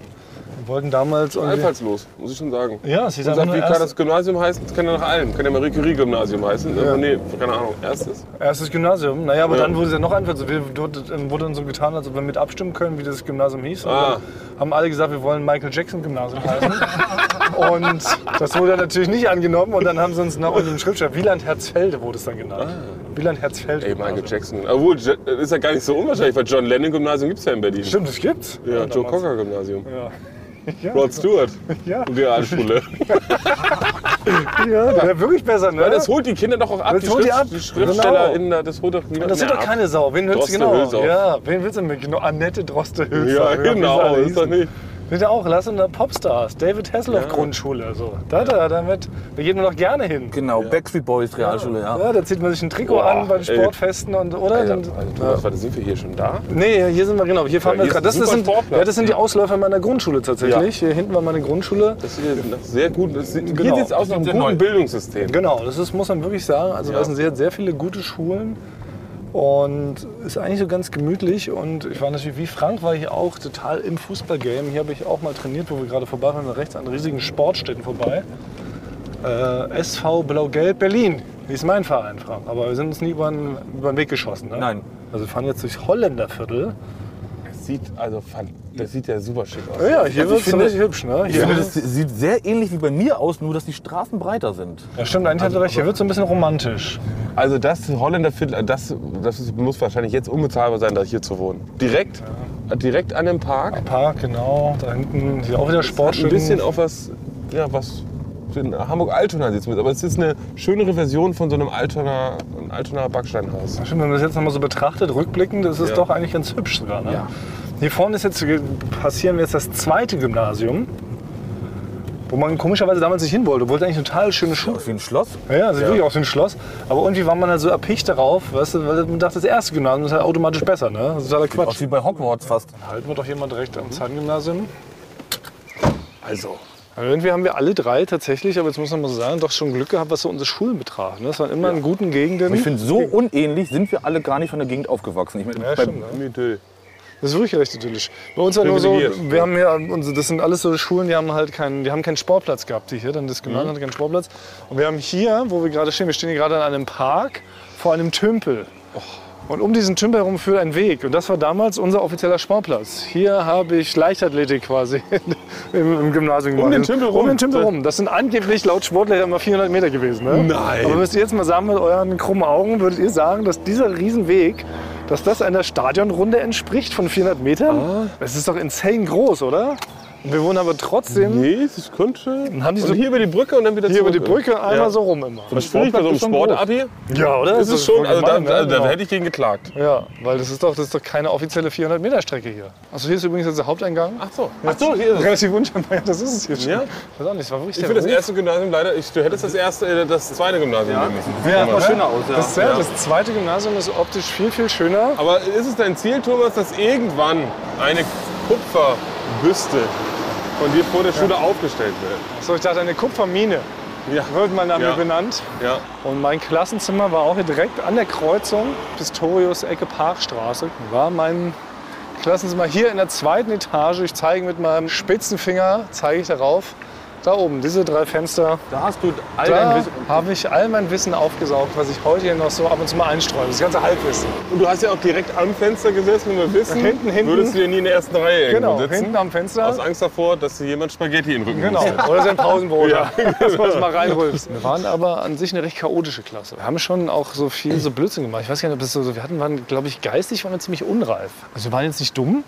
Wir wollten damals. Einfallslos, muss ich schon sagen. Ja, sagt, nur wie kann das Gymnasium heißen? Das kann ja nach allem. Kann ja Marie Curie Gymnasium heißen. Ja. Ja. Nee, keine Ahnung. Erstes. erstes Gymnasium. Naja, aber Ja. dann wurde es ja noch einfach so. Wir, wurde uns so getan, als ob wir mit abstimmen können, wie das Gymnasium hieß. Ah. haben alle gesagt, wir wollen Michael Jackson Gymnasium heißen. und das wurde natürlich nicht angenommen. Und dann haben sie uns nach unserem Schriftsteller Wieland Herzfelde wurde es dann genannt. Wieland Herzfelde. Ah. Ey, Michael. Jackson. Obwohl, das ist ja gar nicht so unwahrscheinlich, weil John Lennon Gymnasium gibt es ja in Berlin. Stimmt, das gibt's. Ja, Joe damals. Cocker Gymnasium. Ja. Ja, Rod Stewart. ja, Realschule. ja, der wirklich besser, ne? Weil das holt die Kinder doch auch ab. Das die, holt die ab. die Schriftsteller in der, das holt doch niemand das sind mehr doch keine Sau. Wen willst du Droste genau? Hülsau. Ja, wen willst du mit? Genau, Annette Droste-Hülsau. Ja, genau. Ist doch nicht. Sind ja auch, lass uns da Popstars. David Hasselhoff Ja. Grundschule. So. Da, da, damit, da geht man doch gerne hin. Genau, Backstreet Boys Realschule, ja. Ja, da zieht man sich ein Trikot Boah, an bei den ey. Sportfesten und oder? Alter, Alter, Thomas, warte, sind wir hier schon da? Nee, hier sind wir genau. Hier fahren Ja, wir gerade. ist Das, ein das, sind, ja, das sind die Ausläufer meiner Grundschule tatsächlich. Hier hinten war meine Grundschule. Das sieht sehr gut. Das sieht, Genau. Hier sieht es aus nach einem sehr guten neu. Bildungssystem. Genau, das ist, muss man wirklich sagen. Also Ja. da sind sehr, sehr viele gute Schulen. Und ist eigentlich so ganz gemütlich. Und ich war natürlich, wie Frank, war ich auch total im Fußballgame. Hier habe ich auch mal trainiert, wo wir gerade vorbei waren, rechts an riesigen Sportstätten vorbei. Äh, SV Blau-Gelb Berlin hieß mein Verein, Frank. Aber wir sind uns nie über den, über den Weg geschossen. Ne? Nein. Also wir fahren jetzt durchs Holländerviertel. Das sieht, also, das sieht ja super schick aus. Ja, hier Also wird es richtig hübsch. Ne? Ich finde, das sieht sehr ähnlich wie bei mir aus, nur dass die Straßen breiter sind. ja, stimmt, eigentlich hat er recht. Hier wird es so ein bisschen romantisch. Also das Holländerviertel, das, das ist, muss wahrscheinlich jetzt unbezahlbar sein, da hier zu wohnen. Direkt, direkt an dem Park. Park, genau. Da hinten hier auch wieder Hat ein bisschen auf was, ja, was Hamburg-Altona sieht mit. Aber es ist eine schönere Version von so einem Altonaer, ein Altonaer Backsteinhaus. Stimmt, wenn man das jetzt nochmal so betrachtet, rückblickend, das ist Ja. doch eigentlich ganz hübsch sogar. Ne? Ja. Hier vorne ist jetzt, passieren wir jetzt das zweite Gymnasium, wo man komischerweise damals nicht hin wollte. Wollte eigentlich eine total schöne Schule. Aus wie ein Schloss. Ja, also wirklich aus dem Schloss. Aber irgendwie war man halt so erpicht darauf, weißt du, weil man dachte, das erste Gymnasium ist halt automatisch besser. Ne? Das ist totaler Quatsch. Aus wie bei Hogwarts fast. Halten wir doch jemand direkt am Zahngymnasium. Also. Aber irgendwie haben wir alle drei tatsächlich, aber jetzt muss man mal so sagen, doch schon Glück gehabt, was so unsere Schulen betraf. Ne? Das waren immer in guten Gegenden. Ich finde, so unähnlich sind wir alle gar nicht von der Gegend aufgewachsen. Ich meine, Ja, bei- stimmt, ne? Das ist wirklich recht idyllisch. Bei uns war nur so, wir haben ja, unsere- das sind alles so Schulen, die haben halt keinen, die haben keinen Sportplatz gehabt, die hier, dann das Gymnasium hatte keinen Sportplatz. Und wir haben hier, wo wir gerade stehen, wir stehen hier gerade an einem Park vor einem Tümpel. Und um diesen Tümpel herum führt ein Weg. Und das war damals unser offizieller Sportplatz. Hier habe ich Leichtathletik quasi im, im Gymnasium gemacht. den Tümpel Um rum? den Tümpel rum. Das sind angeblich laut Sportlehrer immer 400 Meter gewesen. Ne? Nein. Aber müsst ihr jetzt mal sagen, mit euren krummen Augen, würdet ihr sagen, dass dieser Riesenweg, dass das einer Stadionrunde entspricht von 400 Metern? Ah. Das ist doch insane groß, oder? Wir wohnen aber trotzdem Nee, das könnte. haben die so- und hier über die Brücke und dann wieder hier über zurück. die Brücke einmal Ja. so rum immer. Das ist schwierig bei so einem ist. Sportabi. Ja, oder? Das ist schon, also da, gemein, ne? also da Genau. hätte ich gegen geklagt. Ja, weil das ist doch, das ist doch keine offizielle 400 Meter Strecke hier. Also hier ist übrigens jetzt der Haupteingang. Ach so. Ach so, hier ist es. Relativ unscheinbar, ja, das ist es hier schon. Ja? Ich weiß auch nicht, das war wirklich Ich finde das erste Gymnasium leider, ich, du hättest das erste, äh, das zweite Gymnasium nehmen müssen. Ja, Sieht mal schöner aus, ja. Das, ja. das zweite Gymnasium ist optisch viel, viel schöner. Aber ist es dein Ziel, Thomas, dass irgendwann eine Kupferbüste von dir vor der Schule aufgestellt wird? So, ich dachte, eine Kupfermine Ja. wird mal nach Ja. benannt. Ja. Und mein Klassenzimmer war auch hier direkt an der Kreuzung, Pistorius, Ecke Parkstraße, war mein Klassenzimmer hier in der zweiten Etage. Ich zeige mit meinem spitzen Finger, zeige ich darauf, da oben, diese drei Fenster. Da hast du all Da dein Wissen. habe ich all mein Wissen aufgesaugt, was ich heute hier noch so ab und zu mal einstreue. Das ganze Halbwissen. Und du hast ja auch direkt am Fenster gesessen, wenn wir wissen, Hinten, hinten. würdest du ja nie in der ersten Reihe Genau, sitzen. hinten am Fenster. Aus Angst davor, dass dir jemand Spaghetti in den Rücken Genau, pustet. oder sein Pausenbrot. Ja. Dass man es mal reinrülpst. Wir waren aber an sich eine recht chaotische Klasse. Wir haben schon auch so viel so Blödsinn gemacht. Ich weiß gar nicht, ob es so, wir hatten, waren, glaube ich, geistig waren wir ziemlich unreif. Also wir waren jetzt nicht dumm,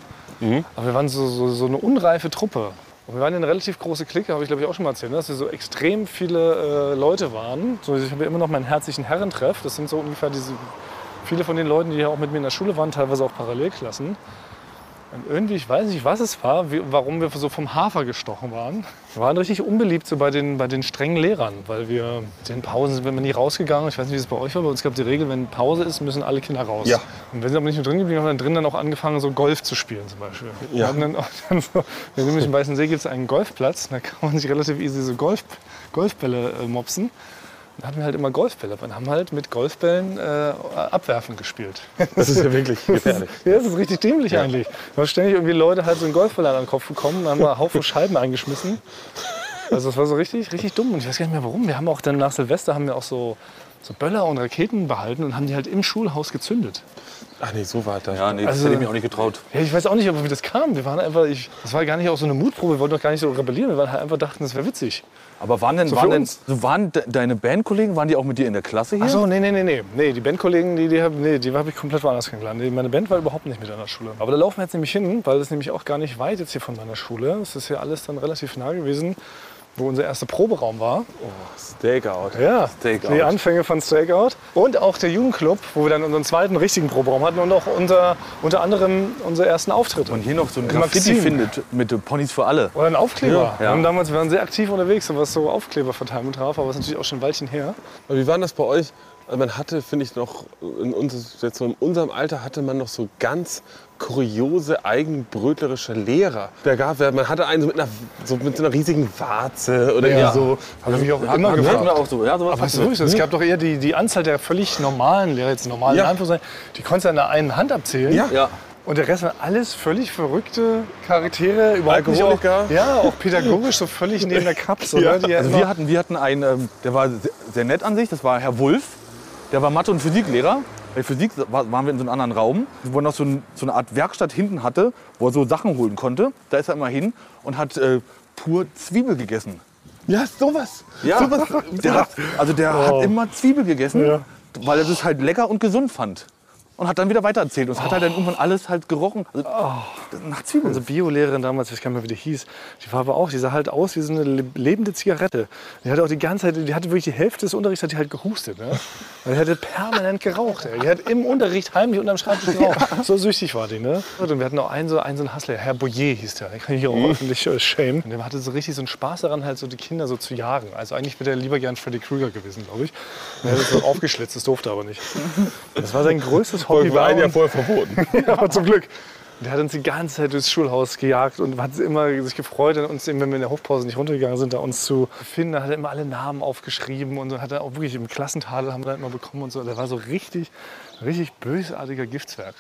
aber wir waren so, so, so eine unreife Truppe. Und wir waren eine relativ große Clique, habe ich glaube ich auch schon mal erzählt, ne? dass wir so extrem viele äh, Leute waren. So, ich habe ja immer noch meinen herzlichen Herrentreff. Das sind so ungefähr diese, viele von den Leuten, die ja auch mit mir in der Schule waren, teilweise auch Parallelklassen. Und irgendwie, ich weiß nicht, was es war, wie, warum wir so vom Hafer gestochen waren. Wir waren richtig unbeliebt so bei den, bei den strengen Lehrern, weil wir in den Pausen sind wir nie rausgegangen. Ich weiß nicht, wie es bei euch war, bei uns gab die Regel, wenn Pause ist, müssen alle Kinder raus. Ja. Und wenn sie aber nicht mehr drin geblieben haben, dann drin dann auch angefangen, so Golf zu spielen zum Beispiel. Wir Ja. haben dann auch dann so, wir nämlich im Weißen See gibt es einen Golfplatz, da kann man sich relativ easy so Golf, Golfbälle äh, mopsen. Dann hatten wir halt immer Golfbälle und haben halt mit Golfbällen äh, abwerfen gespielt. Das ist ja wirklich gefährlich. Ja, das ist richtig dämlich eigentlich. Da haben ständig irgendwie Leute halt so einen Golfball an den Kopf bekommen, haben einen Haufen Scheiben eingeschmissen. Also das war so richtig, richtig dumm. Und ich weiß gar nicht mehr warum. Wir haben auch dann nach Silvester haben wir auch so, so Böller und Raketen behalten und haben die halt im Schulhaus gezündet. Ach nee, so war das. Ja, nee, das Also- hätte ich mir auch nicht getraut. Ja, ich weiß auch nicht, wie das kam. Wir waren einfach, ich, das war gar nicht auch so eine Mutprobe. Wir wollten doch gar nicht so rebellieren. Wir waren halt einfach dachten, das wäre witzig. Aber waren denn, So waren, denn waren de deine Bandkollegen, waren die auch mit dir in der Klasse hier? Ach so, nee, nee, nee, nee. Nee, die Bandkollegen, die, die habe nee, die hab ich komplett woanders kennengelernt. Nee, Meine Band war überhaupt nicht mit an der Schule. Aber da laufen wir jetzt nämlich hin, weil das nämlich auch gar nicht weit jetzt hier von meiner Schule. Es ist ja alles dann relativ nah gewesen, wo unser erster Proberaum war. Stakeout. Ja, Stakeout. die Anfänge von Stakeout. Und auch der Jugendclub, wo wir dann unseren zweiten richtigen Proberaum hatten und auch unter, unter anderem unsere ersten Auftritte. Und hier noch so ein Graffiti findet mit Ponys für alle. Oder ein Aufkleber. Ja. Wir, haben damals, wir waren sehr aktiv unterwegs, so was so Aufkleberverteilung traf, aber das ist natürlich auch schon ein Weilchen her. Aber wie war das bei euch? Also man hatte, finde ich, noch in, uns, jetzt so in unserem Alter hatte man noch so ganz kuriose, eigenbrötlerische Lehrer. Da gab, man hatte einen so mit, einer, so mit so einer riesigen Warze oder Ja. so. Habe ich mich auch immer gefragt. wir auch so. Ja, sowas Aber wir. ist es. Es gab doch eher die, die Anzahl der völlig normalen Lehrer, jetzt normalen Ja. in Anführungszeichen, die konntest du an der einen Hand abzählen. Ja. Ja. Und der Rest waren alles völlig verrückte Charaktere, überhaupt nicht auch, Alkoholiker. ja, auch pädagogisch so völlig neben der Kapsel. ne, die Also wir hatten, wir hatten einen, ähm, der war sehr, sehr nett an sich, das war Herr Wulff. Der war Mathe- und Physiklehrer. Bei Physik war, waren wir in so einem anderen Raum, wo er noch so, ein, so eine Art Werkstatt hinten hatte, wo er so Sachen holen konnte. Da ist er immer hin und hat äh, pur Zwiebel gegessen. Ja, sowas. Ja, der hat, also der Oh. hat immer Zwiebel gegessen, Ja. weil er das halt lecker und gesund fand. Und hat dann wieder weitererzählt. Und es hat halt dann irgendwann alles halt gerochen. Also, nach Zwiebeln. Unsere Biolehrerin damals, ich weiß gar nicht mehr, wie die hieß, die war aber auch, die sah halt aus wie so eine le- lebende Zigarette. Die hatte auch die ganze Zeit, die hatte wirklich die Hälfte des Unterrichts hat die halt gehustet. Ne? Weil Die hatte permanent geraucht. Ey. Die hat im Unterricht heimlich unterm Schreibtisch geraucht. So süchtig war die. Ne? Und wir hatten auch einen so, einen, so einen Hasslehrer, Herr Boyer hieß der. Den kann ich auch öffentlich äh, schämen. Und der hatte so richtig so einen Spaß daran, halt so die Kinder so zu jagen. Also eigentlich wäre der lieber gern Freddy Krueger gewesen, glaube ich. Und er hat so aufgeschlitzt, das durfte aber nicht. Das war sein größtes Hobby. War ein Jahr vorher verboten. ja, aber zum Glück. Der hat uns die ganze Zeit durchs Schulhaus gejagt und hat immer sich gefreut, an uns, wenn wir in der Hofpause nicht runtergegangen sind, da uns zu finden. Da hat er immer alle Namen aufgeschrieben und so hat er auch wirklich im Klassentadel haben wir dann immer bekommen und so. Der war so richtig, richtig bösartiger Giftswerk.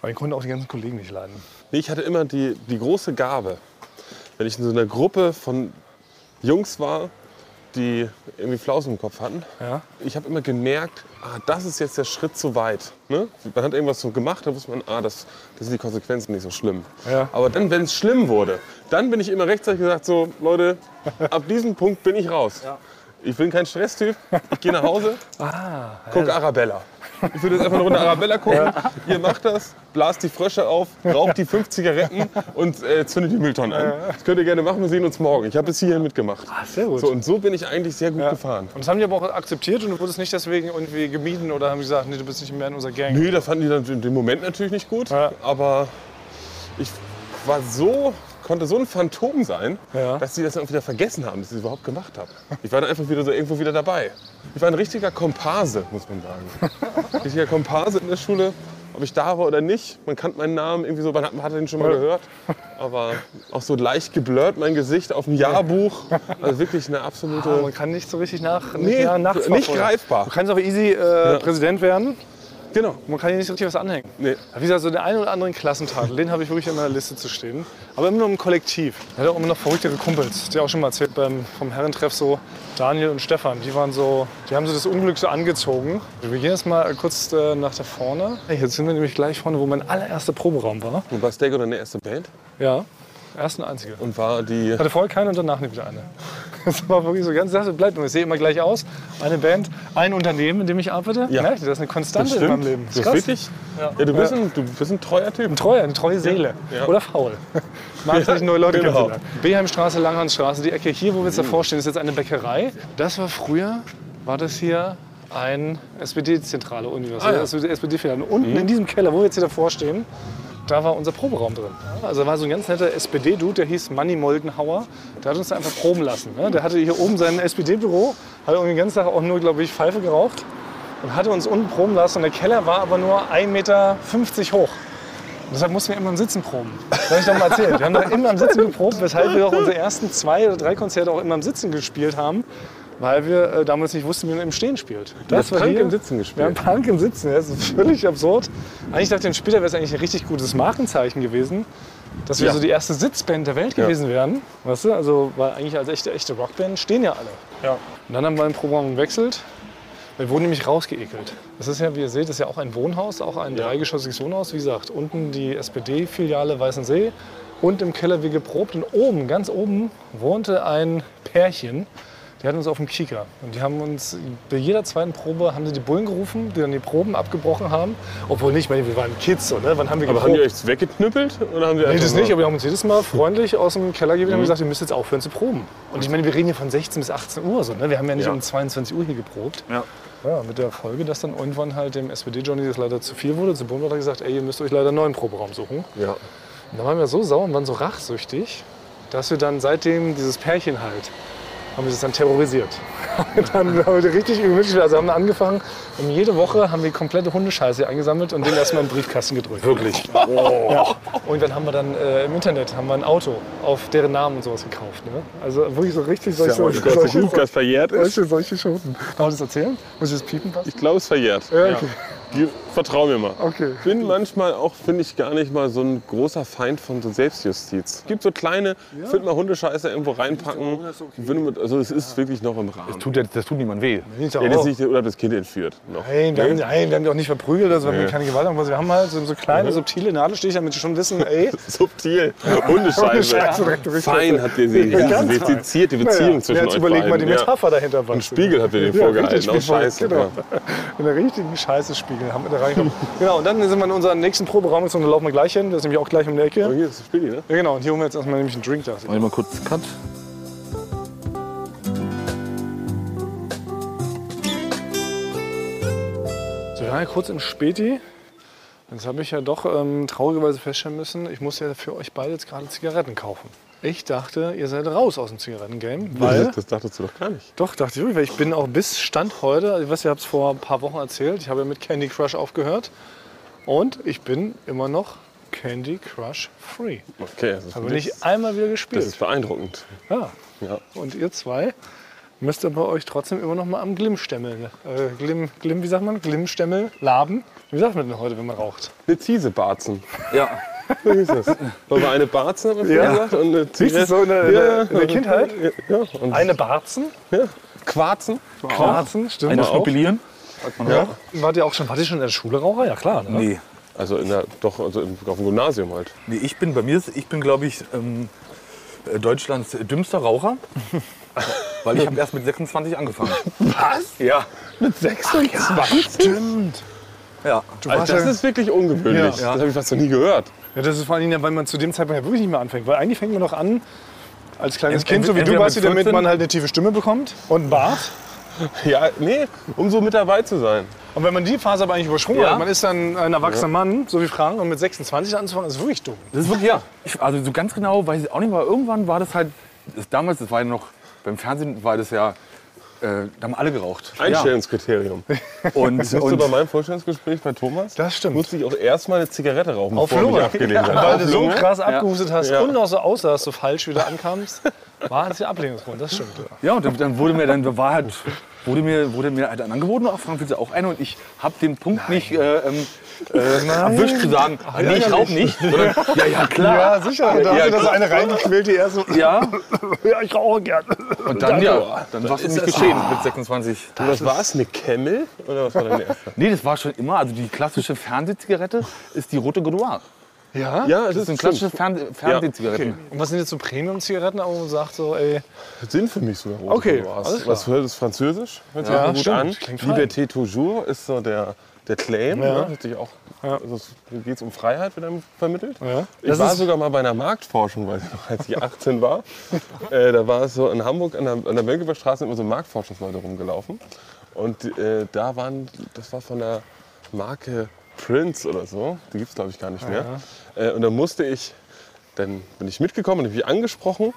Aber den konnten auch die ganzen Kollegen nicht leiden. Nee, ich hatte immer die, die große Gabe, wenn ich in so einer Gruppe von Jungs war, die irgendwie Flausen im Kopf hatten. Ja? Ich habe immer gemerkt, ah, das ist jetzt der Schritt zu weit. Ne? Man hat irgendwas so gemacht, da wusste man, ah, das, das sind die Konsequenzen nicht so schlimm. Ja. Aber dann, wenn es schlimm wurde, dann bin ich immer rechtzeitig gesagt, so, Leute, ab diesem Punkt bin ich raus. Ich bin kein Stresstyp, ich gehe nach Hause, Ah, guck Arabella. Ich würde jetzt einfach eine Runde Arabella gucken. Ihr macht das, blast die Frösche auf, raucht die fünf Zigaretten und äh, zündet die Mülltonnen an. Das könnt ihr gerne machen, wir sehen uns morgen. Ich habe bis hierhin mitgemacht. Ah, sehr gut. So, und so bin ich eigentlich sehr gut gefahren. Und das haben die aber auch akzeptiert und du wurdest nicht deswegen irgendwie gemieden oder haben die gesagt, nee, du bist nicht mehr in unserer Gang. Nee, das fanden die dann in dem Moment natürlich nicht gut. Ja. Aber ich war so, konnte so ein Phantom sein, Ja. dass sie das dann auch wieder vergessen haben, dass ich es überhaupt gemacht habe. Ich war dann einfach wieder so irgendwo wieder dabei. Ich war ein richtiger Komparse, muss man sagen. richtiger Komparse in der Schule. Ob ich da war oder nicht, man kannte meinen Namen irgendwie so, man hat, man hat ihn schon mal gehört. Aber auch so leicht geblurrt mein Gesicht auf dem Jahrbuch. Also wirklich eine absolute. Ah, man kann nicht so richtig nach, nicht, ja, nachverfolgen. nicht greifbar. Du kannst aber easy äh, Präsident werden. Genau. Man kann hier nicht richtig was anhängen. Nee. Wie gesagt, so den einen oder anderen Klassentadel, den habe ich wirklich in meiner Liste zu stehen. Aber immer nur im Kollektiv. Er hat auch immer noch verrücktere Kumpels. Die auch schon mal erzählt beim, vom Herrentreff so. Daniel und Stefan, die waren so, die haben so das Unglück so angezogen. Wir gehen jetzt mal kurz äh, nach da vorne. Hey, Jetzt sind wir nämlich gleich vorne, wo mein allererster Proberaum war. Und war Stego deine erste Band? Ja, erste und einzige. Und war die. Hatte vorher keine und danach nie wieder eine. Das war wirklich so ganz, das bleibt immer. Ich sehe immer gleich aus. Eine Band, ein Unternehmen, in dem ich arbeite. Ja. Ihr, das ist eine Konstante in meinem Leben. Das ist wirklich? Ja. Ja, du, bist Ja. ein, du bist ein treuer Typ. Ein treuer, eine treue Seele. Ja. Oder faul. Mag sich neue Leute genau. Beheimstraße, Langhansstraße, die Ecke hier, wo wir jetzt davor stehen, ist jetzt eine Bäckerei. Das war früher, war das hier ein SPD-Zentrale, was. Ah, ja. SPD-Filiale. Und unten in diesem Keller, wo wir jetzt hier davor stehen, da war unser Proberaum drin. Also da war so ein ganz netter SPD-Dude, der hieß Manny Moldenhauer. Der hat uns da einfach proben lassen. Ne? Der hatte hier oben sein SPD-Büro, hat irgendwie den ganzen Tag auch nur, glaube ich, Pfeife geraucht und hatte uns unten proben lassen. Und der Keller war aber nur 1,50 Meter hoch. Und deshalb mussten wir immer im Sitzen proben. Das habe ich doch mal erzählt. Wir haben da immer im Sitzen geprobt, weshalb wir auch unsere ersten zwei oder drei Konzerte auch immer im Sitzen gespielt haben. Weil wir äh, damals nicht wussten, wie man im Stehen spielt. Das Punk hier- im Sitzen Wir haben gespielt. Punk im Sitzen, ja, das ist völlig absurd. Eigentlich dachte ich, später wäre es eigentlich ein richtig gutes Markenzeichen gewesen, dass wir Ja. so die erste Sitzband der Welt Ja. gewesen wären. Weißt du, also, weil eigentlich als echte, echte Rockband stehen ja alle. Ja. Und dann haben wir ein Programm gewechselt. Wir wurden nämlich rausgeekelt. Das ist ja, wie ihr seht, das ist ja auch ein Wohnhaus, auch ein dreigeschossiges Wohnhaus. Wie gesagt, unten die SPD-Filiale Weißensee und im Keller wie geprobt. Und oben, ganz oben, wohnte ein Pärchen. Die hatten uns auf dem Kieker. Und die haben uns bei jeder zweiten Probe haben sie die Bullen gerufen, die dann die Proben abgebrochen haben. Obwohl nicht, ich meine, wir waren Kids, so, ne? Wann haben wir Aber haben die euch weggeknüppelt? Oder haben die Nee, das nicht, aber wir haben uns jedes Mal freundlich aus dem Keller gegeben Mhm. und haben gesagt, ihr müsst jetzt aufhören zu proben. Und ich meine, wir reden hier von 16 bis 18 Uhr. So, ne? Wir haben ja nicht Ja. um 22 Uhr hier geprobt. Ja. Ja, mit der Folge, dass dann irgendwann halt dem SPD-Johnny das leider zu viel wurde. Zu Bund hat er gesagt, ey, ihr müsst euch leider einen neuen Proberaum suchen. Ja. Und dann waren wir so sauer und waren so rachsüchtig, dass wir dann seitdem dieses Pärchen halt, haben wir das dann terrorisiert. dann haben wir richtig übel also haben wir angefangen, um jede Woche haben wir komplette Hundescheiße hier eingesammelt und den erstmal im Briefkasten gedrückt. Wirklich. Ja. Und dann haben wir dann äh, im Internet haben wir ein Auto auf deren Namen und sowas gekauft. Ne? Also wirklich so richtig Ja, solche, der ganze Ruf, das verjährt ist. solche, solche Schoten. Darf ich das erzählen? Muss ich das piepen passen? Ich glaube, es verjährt. Ja, okay. Die, vertrau mir mal. Okay. Ich bin manchmal auch, finde ich, gar nicht mal so ein großer Feind von so Selbstjustiz. Es gibt so kleine, ich würde mal Hundescheiße irgendwo reinpacken. Mit- Also es ist wirklich noch im Rahmen. Tut, jetzt- das tut niemand weh. Ja, das nicht, oder das Kind entführt. Noch. Nein, wir haben, nein, wir haben die auch nicht verprügelt, also wir haben Nee. keine Gewalt. Wir haben halt so, so kleine, subtile Nadelstiche, damit wir schon wissen, ey, Subtil. Hundescheiße. Fein habt ihr sie fein. seziert, die Beziehung naja, zwischen jetzt euch überleg mal die beiden. Ja. Metapher dahinter. Ein Spiegel habt ihr den vorgehalten, richtig, aus Spiegel, Scheiße. Genau. Ja. In der richtigen Scheiße-Spiegel haben wir da reingekommen. genau, und dann sind wir in unseren nächsten Proberaum gezogen, da laufen wir gleich hin, das ist nämlich auch gleich um die Oh, Ecke. hier ist das Spiegel, ne? Ja, genau, und hier holen wir jetzt erstmal nämlich einen Drink da. Mach ich mal kurz Cut. Ja kurz im Späti. Jetzt habe ich ja doch ähm, traurigerweise feststellen müssen, ich muss ja für euch beide jetzt gerade Zigaretten kaufen. Ich dachte, ihr seid raus aus dem Zigarettengame, weil... Das, das dachtest du doch gar nicht. Doch, dachte ich wirklich, weil ich bin auch bis Stand heute, ich weiß, ihr habt es vor ein paar Wochen erzählt, ich habe ja mit Candy Crush aufgehört und ich bin immer noch Candy Crush free. Okay, das ist, Habe nicht einmal wieder das gespielt. ist beeindruckend. Ja. Ja. Und ihr zwei müsst aber euch trotzdem immer noch mal am Glimmstemmel, äh, Glimm, Glimm, wie sagt man, Glimmstemmel laben. Wie sagt man denn heute, wenn man raucht? Eine Ziesebarzen. Ja. So hieß das. Weil wir eine Barzen haben wir Ja. gesagt und eine Siehst du so in der, der, in der Kindheit? Ja, und Eine Barzen, Quarzen. Quarzen, stimmt. Eine. Schnuppelieren? Ja. Wart ihr auch schon, wart ihr schon in der Schule Raucher? Ja klar. Ne? Nee. Also, in der, doch, also im- auf dem Gymnasium halt. nee. Ich bin bei mir, ist- ich bin glaube ich ähm, äh, Deutschlands dümmster Raucher. Weil ich habe erst mit 26 angefangen. Was? Ja. Mit 26? Stimmt. Ja. Du Also warst das ja, ist wirklich ungewöhnlich. Ja. Das habe ich fast noch nie gehört. ja, das ist vor allem, weil man zu dem Zeitpunkt ja wirklich nicht mehr anfängt. Weil eigentlich fängt man noch an, als kleines Ent- Kind, so wie du, Basti, mit damit 14 man halt eine tiefe Stimme bekommt und einen Bart. Ja, nee, um so mit dabei zu sein. Und wenn man die Phase aber eigentlich übersprungen Ja. hat, man ist dann ein erwachsener Mann, so wie Frank, und mit 26 anzufangen, ist wirklich dumm. Das ist wirklich, ja. Ich, also so ganz genau weiß ich auch nicht, aber irgendwann war das halt, das, damals, das war ja noch, beim Fernsehen war das ja, äh, da haben alle geraucht. Einstellungskriterium. Ja. Und, Das und bei meinem Vorstellungsgespräch bei Thomas, Das stimmt. musste ich auch erstmal eine Zigarette rauchen, Auf bevor ich Lunge. abgelehnt habe. Weil du so krass abgehustet hast Ja. und auch so aussah, dass du falsch wieder ankamst, war es der Ablehnungsgrund. Das stimmt. Ja. ja, und dann, dann wurde mir dann war halt, wurde mir, wurde mir halt ein angeboten, ach, Frank, auch eine? Und ich habe den Punkt nicht äh, ähm, äh, erwischt zu sagen, nee, ich rauche nicht, sondern, ja, ja, klar. Ja, sicher. Und da Ja, hast du das eine reingequält, die erste. Ja, Ja, ich rauche gern. und dann, ja, dann war es nicht geschehen mit 26. Und was war es? Eine Camel? Oder was war deine erste? Nee, das war schon immer, also die klassische Fernsehzigarette ist die rote Goudoir. Ja? Ja, Das sind klassische Fernseh Fernsehzigaretten. Okay. Und was sind jetzt so Premium-Zigaretten, aber man sagt so, ey, Sind für mich sogar rote Okay, Goudoirs. alles klar. Was hört das Französisch? Hört sich Ja, gut stimmt. an. Liberté toujours ist so der, der Claim. Ja. Ne? Sich auch, also es geht um Freiheit, wird einem vermittelt. Ja. Ich Das war sogar mal bei einer Marktforschung, noch, als ich 18 war. äh, da war es so in Hamburg an der, an der Mönckeberger Straße sind immer so Marktforschungsleute rumgelaufen. Und äh, da waren, das war von der Marke Prince oder so. Die gibt es glaube ich gar nicht mehr. Äh, und da musste ich dann bin ich mitgekommen und habe mich angesprochen.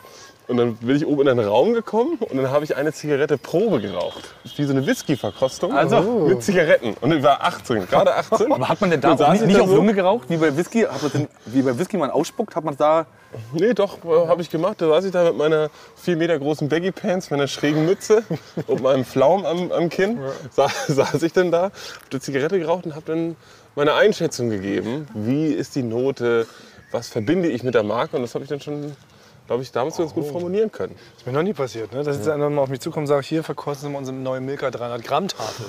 Und dann bin ich oben in einen Raum gekommen und dann habe ich eine Zigarette Probe geraucht. Wie so eine Whisky-Verkostung Also. mit Zigaretten. Und ich war 18, gerade 18. Aber hat man denn da auch nicht, ich nicht auf? Lunge geraucht, wie bei Whisky? Hat man denn, wie bei Whisky man ausspuckt, hat man da... Nee, doch, äh, habe ich gemacht. Da saß ich da mit meiner 4 Meter großen Baggy Pants, meiner schrägen Mütze und meinem Pflaum am, am Kinn. Sa saß ich dann da, habe eine Zigarette geraucht und habe dann meine Einschätzung gegeben. Wie ist die Note? Was verbinde ich mit der Marke? Und das habe ich dann schon, glaube ich, damals ganz gut formulieren können. ist mir noch nie passiert, ne? dass jetzt einer mal auf mich zukommt und sagt, hier verkosten Sie mal unsere neue Milka 300 Gramm Tafel.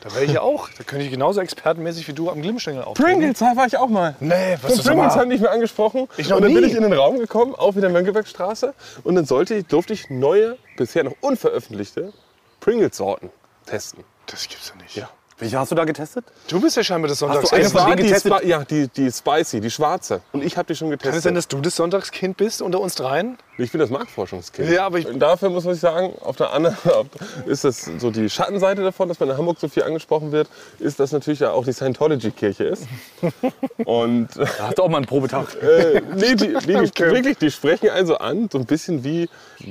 Da wäre ich ja auch, da könnte ich genauso expertenmäßig wie du am Glimmstängel auftreten. Pringles, da war ich auch mal. Nee, was ist Pringles das hat mich mehr angesprochen. Ich noch und dann bin nie. ich in den Raum gekommen, auch wieder Mönckebergstraße. Und dann sollte durfte ich neue, bisher noch unveröffentlichte Pringles-Sorten testen. Das gibt's ja nicht. Ja. Welche hast du da getestet? Du bist ja scheinbar das du eine Sonntagskind. von war denen die, getestet? Ja, die, die Spicy, die schwarze. Und ich habe die schon getestet. Kann es sein, dass du das Sonntagskind bist unter uns dreien? ich bin das Marktforschungskind. Ja, aber ich- Und dafür muss man sich sagen, auf der anderen ist das so die Schattenseite davon, dass man in Hamburg so viel angesprochen wird, ist, dass natürlich ja auch die Scientology-Kirche ist. Und Da hast du auch mal einen Probetag. äh, nee, die, die, die, wirklich, die sprechen also an, so ein bisschen wie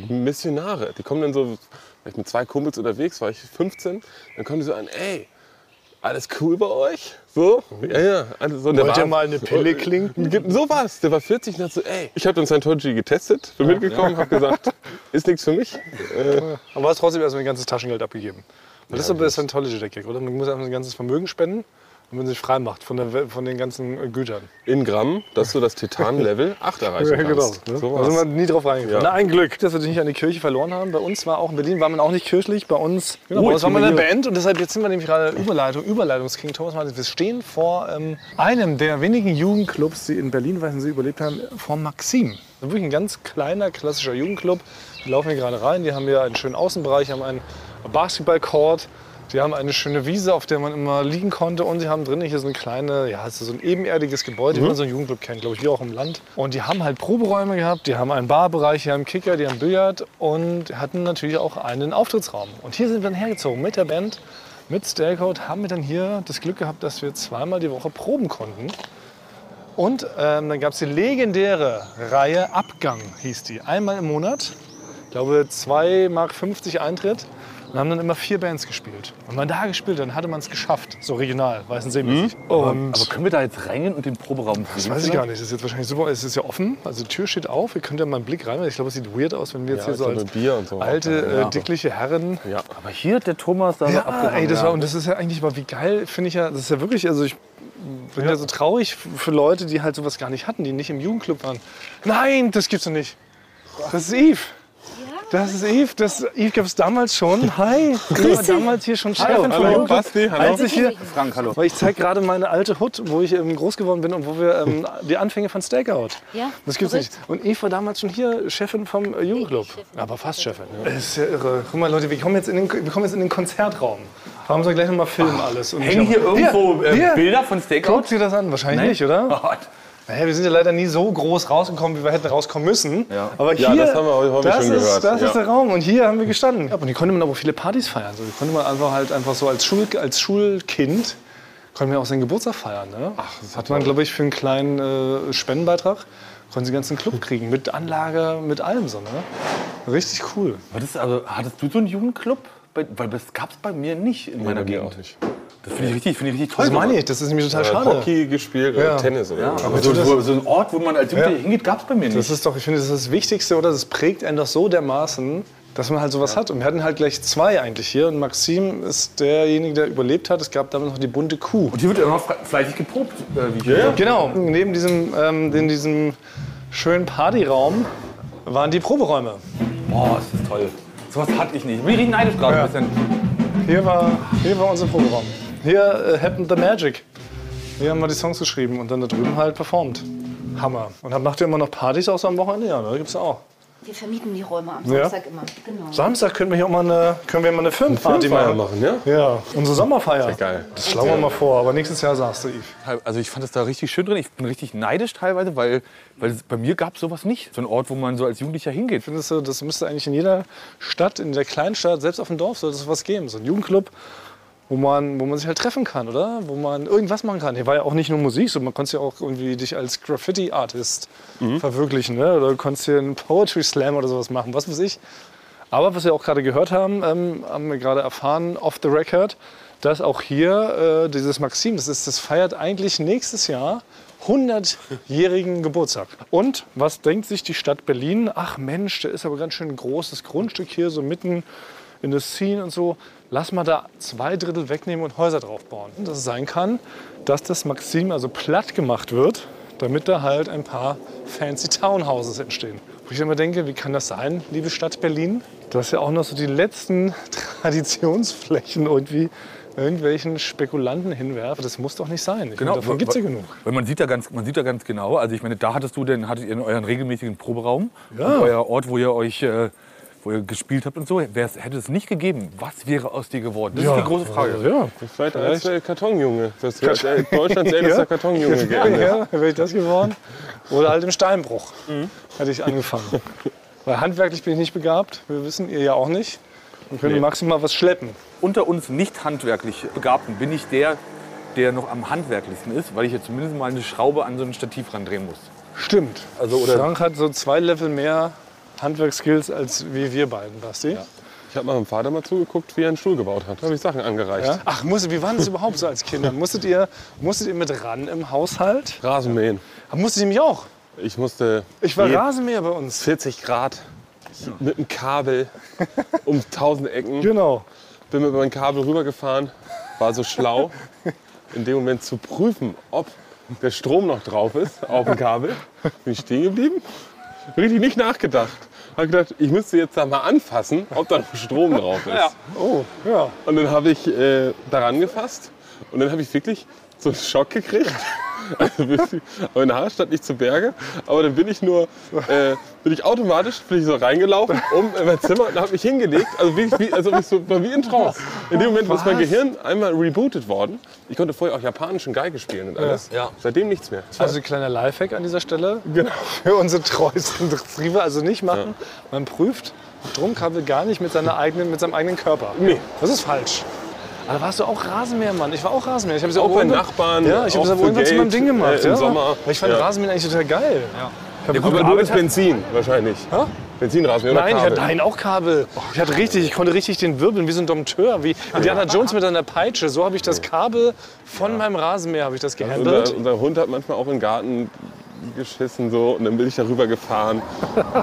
Missionare. Die kommen dann so, war ich mit zwei Kumpels unterwegs, war ich 15, dann kommen die so an, ey, alles cool bei euch? So? Ja, ja. Alles so. Wollt ihr mal eine Pille klinken? Gibt- So was. Der war 40 und hat so, ey, ich habe dann Scientology getestet, bin mitgekommen, habe gesagt, ist nichts für mich. Äh, Aber hast trotzdem erstmal ein ganzes Taschengeld abgegeben. Das ist aber der Scientology der Kick, oder? Man muss einfach ein ganzes Vermögen spenden und man sich frei macht von, der, von den ganzen äh, Gütern. in Gramm, dass du das Titan-Level 8 erreichen kannst. Ne? So Da sind wir nie drauf reingekommen. Ja. Na, ein Glück, dass wir dich nicht an die Kirche verloren haben. Bei uns war auch in Berlin war man auch nicht kirchlich. Bei uns, genau, Oh, bei uns war man eine. Band und deshalb jetzt sind wir nämlich gerade Überleitung, Überleitungsking Thomas Martin. Wir stehen vor ähm, einem der wenigen Jugendclubs, die in Berlin, weil sie überlebt haben, vor Maxim. Das ist wirklich ein ganz kleiner, klassischer Jugendclub. Wir laufen hier gerade rein. Die haben hier einen schönen Außenbereich, haben einen Basketballcourt. Die haben eine schöne Wiese, auf der man immer liegen konnte. Und sie haben drinnen hier so eine kleine, ja, so ein ebenerdiges Gebäude, wie man so einen Jugendclub kennt, glaube ich, wie auch im Land. Und die haben halt Proberäume gehabt, die haben einen Barbereich, die haben Kicker, die haben Billard und hatten natürlich auch einen Auftrittsraum. Und hier sind wir dann hergezogen mit der Band, mit Stailcode, haben wir dann hier das Glück gehabt, dass wir zweimal die Woche proben konnten. Und ähm, dann gab es die legendäre Reihe Abgang, hieß die. Einmal im Monat, ich glaube 2,50 Mark Eintritt. Und haben dann immer vier Bands gespielt. Und wenn man da gespielt hat, dann hatte man es geschafft. So regional, Weißensee-mäßig. Und Aber können wir da jetzt reingehen und den Proberaum das weiß ich gar nicht. Das ist jetzt wahrscheinlich super. Es ist ja offen. Also die Tür steht auf. Ihr könnt ja mal einen Blick rein. Ich glaube, es sieht weird aus, wenn wir jetzt Ja, hier so als so. alte, äh, dickliche Herren Ja. Aber hier hat der Thomas da ja, ey, das war, und das ist ja eigentlich mal wie geil, finde ich ja, das ist ja wirklich, also ich bin ja. so traurig für Leute, die halt sowas gar nicht hatten, die nicht im Jugendclub waren. Nein, das gibt's doch nicht. Das ist Eve. Das ist Eve. Das Eve gab es damals schon. Hi. Eve war damals hier schon Chefin vom Hallo, Jugendclub. Basti, hallo. Als ich hier, Frank, hallo. weil ich zeige gerade meine alte Hut, wo ich ähm, groß geworden bin und wo wir ähm, die Anfänge von Stakeout. Ja, Das gibt's verrückt. nicht. Und Eve war damals schon hier Chefin vom äh, Jugendclub. Aber fast Chefin. Ja. Das ist ja irre. Guck mal, Leute, wir kommen jetzt in den, wir kommen jetzt in den Konzertraum. Da haben sie gleich noch mal filmen alles. Und Hängen ich hier irgendwo äh, hier. Bilder von Stakeout? Guckt ihr das an? Wahrscheinlich Nein? nicht, oder? Gott. Naja, wir sind ja leider nie so groß rausgekommen, wie wir hätten rauskommen müssen. Ja. Aber hier, Ja, das haben wir heute- das schon ist, gehört. Das Ja. ist der Raum und hier haben wir gestanden. Ja, und hier konnte man aber viele Partys feiern. So, hier konnte man einfach halt einfach so als, Schul, als Schulkind konnte man auch seinen Geburtstag feiern. Ne? Ach, das hat man, glaube ich, für einen kleinen äh, Spendenbeitrag konnten sie den ganzen Club kriegen mit Anlage, mit allem so. Ne? Richtig cool. War das, also, hattest du so einen Jugendclub? Weil das gab es bei mir nicht in meiner Gegend. auch nicht. Das finde ich richtig, finde ich richtig toll. Das meine ich, das ist nämlich total Äh, schade. Hockey gespielt Ja. Tennis oder Ja, so. aber so, so, so ein Ort, wo man als Jugendlicher Ja. hingeht, gab es bei mir nicht. Das ist doch, ich finde, das ist das Wichtigste, oder? Das prägt einen doch so dermaßen, dass man halt sowas hat. Und wir hatten halt gleich zwei eigentlich hier. Und Maxim ist derjenige, der überlebt hat. Es gab damals noch die bunte Kuh. und hier wird immer noch fle- fleißig geprobt. Äh, wie hier. Genau, neben diesem, ähm, in diesem schönen Partyraum waren die Proberäume. Boah, ist das toll. Sowas hatte ich nicht. Ich bin richtig neidisch gerade Ja. ein bisschen. Hier war, hier war unser Proberaum. Hier äh, happened the magic. Hier haben wir die Songs geschrieben und dann da drüben halt performt. Hammer. Und macht ihr immer noch Partys außer am Wochenende? Ja? Gibt's ja auch. Wir vermieten die Räume am Ja. Samstag immer. Genau. Samstag können wir hier auch mal eine, können wir mal eine Filmparty Filmfeier machen. machen, ja? Ja, unsere Sommerfeier. Geil. Das schlagen wir mal vor, aber nächstes Jahr sagst du, Yves. Also ich fand es da richtig schön drin. Ich bin richtig neidisch teilweise, weil, weil es, bei mir gab es sowas nicht. So ein Ort, wo man so als Jugendlicher hingeht. Findest du, das müsste eigentlich in jeder Stadt, in der Kleinstadt, selbst auf dem Dorf, sollte es sowas geben. So ein Jugendclub, wo man, wo man sich halt treffen kann, oder? Wo man irgendwas machen kann. Hier war ja auch nicht nur Musik, sondern man konnte ja auch irgendwie dich als Graffiti-Artist verwirklichen. Ne? Oder du konntest hier einen Poetry Slam oder sowas machen, was weiß ich. Aber was wir auch gerade gehört haben, ähm, haben wir gerade erfahren, off the record, dass auch hier äh, dieses Maxim, das, ist, das feiert eigentlich nächstes Jahr 100-jährigen Geburtstag. Und was denkt sich die Stadt Berlin? Ach Mensch, der ist aber ganz schön ein großes Grundstück hier, so mitten in der Scene und so. Lass mal da zwei Drittel wegnehmen und Häuser drauf bauen. Und dass es sein kann, dass das Maxim also platt gemacht wird, damit da halt ein paar fancy Townhouses entstehen. Wo ich immer denke, wie kann das sein, liebe Stadt Berlin? Dass ja auch noch so die letzten Traditionsflächen irgendwie irgendwelchen Spekulanten hinwerfen. Das muss doch nicht sein. Ich Genau, meine, davon gibt es ja genug. Weil man sieht ja ganz, man sieht ja ganz genau. Also ich meine, da hattest du denn, hattet ihr euren regelmäßigen Proberaum, Ja. euer Ort, wo ihr euch, äh, wo ihr gespielt habt und so. Wär's, hätte es nicht gegeben, was wäre aus dir geworden? Das ist die große Frage. Ja, Vielleicht als der Kartonjunge. Das wäre äh, Deutschlands ältester Kartonjunge ja, geändert. ja, wäre ich das geworden. Oder halt im Steinbruch hätte ich angefangen. Weil handwerklich bin ich nicht begabt. Wir wissen, ihr ja auch nicht. Und können Nee. maximal was schleppen. Unter uns nicht handwerklich Begabten bin ich der, der noch am handwerklichsten ist, weil ich jetzt zumindest mal eine Schraube an so ein Stativ randrehen muss. Stimmt. Also, oder- Frank hat so zwei Level mehr Handwerkskills als wie wir beiden, Basti. Ich habe meinem Vater mal zugeguckt, wie er einen Stuhl gebaut hat. Da habe ich Sachen angereicht. Ja? Ach, musstet, wie war das überhaupt so als Kinder? Musstet ihr, musstet ihr mit ran im Haushalt? Rasenmähen. Ah, Musstet ihr mich auch? Ich musste Ich war Rasenmäher bei uns. 40 Grad mit einem Kabel um 1000 Ecken. Genau. Bin mit meinem Kabel rübergefahren, war so schlau, in dem Moment zu prüfen, ob der Strom noch drauf ist auf dem Kabel. Bin ich stehen geblieben, richtig nicht nachgedacht. Habe gedacht, ich müsste jetzt da mal anfassen, ob da noch Strom drauf ist. Oh, ja. Und dann habe ich äh, daran gefasst und dann habe ich wirklich so einen Schock gekriegt. Also meine Haare stand nicht zu Berge, aber dann bin ich nur, äh, bin ich automatisch bin ich so reingelaufen um in mein Zimmer und habe mich hingelegt, also wirklich wie, also ich so, war wie in Trance. In dem Moment ist mein Gehirn einmal rebootet worden. Ich konnte vorher auch japanischen Geige spielen und alles. Ja. Seitdem nichts mehr. Also ein kleiner Lifehack an dieser Stelle. Genau. Für unsere treuesten Retriever. Also nicht machen. Man prüft Stromkabel gar nicht mit, seiner eigenen, mit seinem eigenen Körper. Nee. Das ist falsch. Aber warst du auch Rasenmähermann? Ich war auch Rasenmäher. Ich habe es Auch aber bei Nachbarn, Ja, ich habe auch es für irgendwann zu meinem Ding gemacht. äh, im ja. Sommer. Weil ich fand Ja. Rasenmähen eigentlich total geil. Der Aber du bist Benzin wahrscheinlich. Hä? Benzinrasen oder Nein, ich Kabel? hatte nein, auch Kabel. Ich hatte richtig, ich konnte richtig den wirbeln wie so ein Dompteur, wie Indiana Jones mit einer Peitsche. So habe ich das Kabel von meinem Rasenmäher habe ich das gehandelt. Unser, unser Hund hat manchmal auch in den Garten geschissen so und dann bin ich darüber gefahren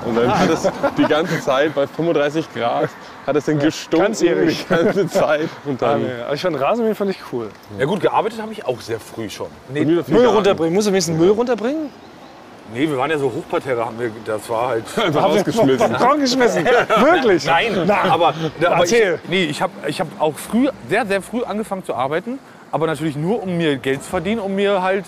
und dann hat es die ganze Zeit bei 35 Grad hat es dann gestunken ganzjährig. die ganze Zeit und Ah, dann nee. Aber ich fand Rasenmähen fand ich cool. Ja gut, gearbeitet habe ich auch sehr früh schon. Nee, Müll Müll runterbringen. Musst du wenigstens Müll runterbringen? nee wir waren ja so Hochparterre, haben wir, das war halt... einfach rausgeschmissen. Balkon geschmissen. Wirklich? Nein, aber, aber Erzähl. Ich, nee, ich habe ich hab auch früh, sehr, sehr früh angefangen zu arbeiten. Aber natürlich nur, um mir Geld zu verdienen, um mir halt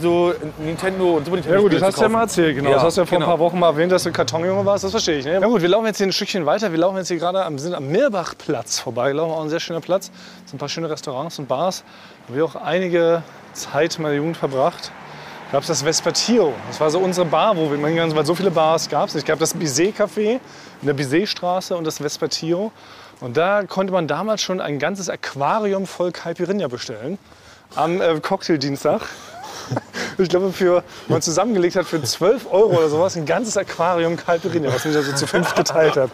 so Nintendo und Super Nintendo Ja gut, das hast zu du ja mal erzählt, genau. Ja, das hast du ja vor genau. ein paar Wochen mal erwähnt, dass du Kartonjunge warst, das verstehe ich. Ne? Ja gut, wir laufen jetzt hier ein Stückchen weiter. Wir laufen jetzt hier gerade am, sind am Mirbachplatz vorbei. Wir laufen auch ein sehr schöner Platz. Es sind ein paar schöne Restaurants und Bars. Da habe ich auch einige Zeit meiner Jugend verbracht. Da gab es das Vespertio. Das war so unsere Bar, wo wir hingegangen sind, weil so viele Bars gab es. Es gab das Bizet-Café in der Bizet-Straße und das Vespertio. Und da konnte man damals schon ein ganzes Aquarium voll Caipirinha bestellen. Am äh, Cocktaildienstag. Ich glaube, für, wenn man zusammengelegt hat, für 12 Euro oder sowas, ein ganzes Aquarium Caipirinha, was ich da so zu fünf geteilt habe.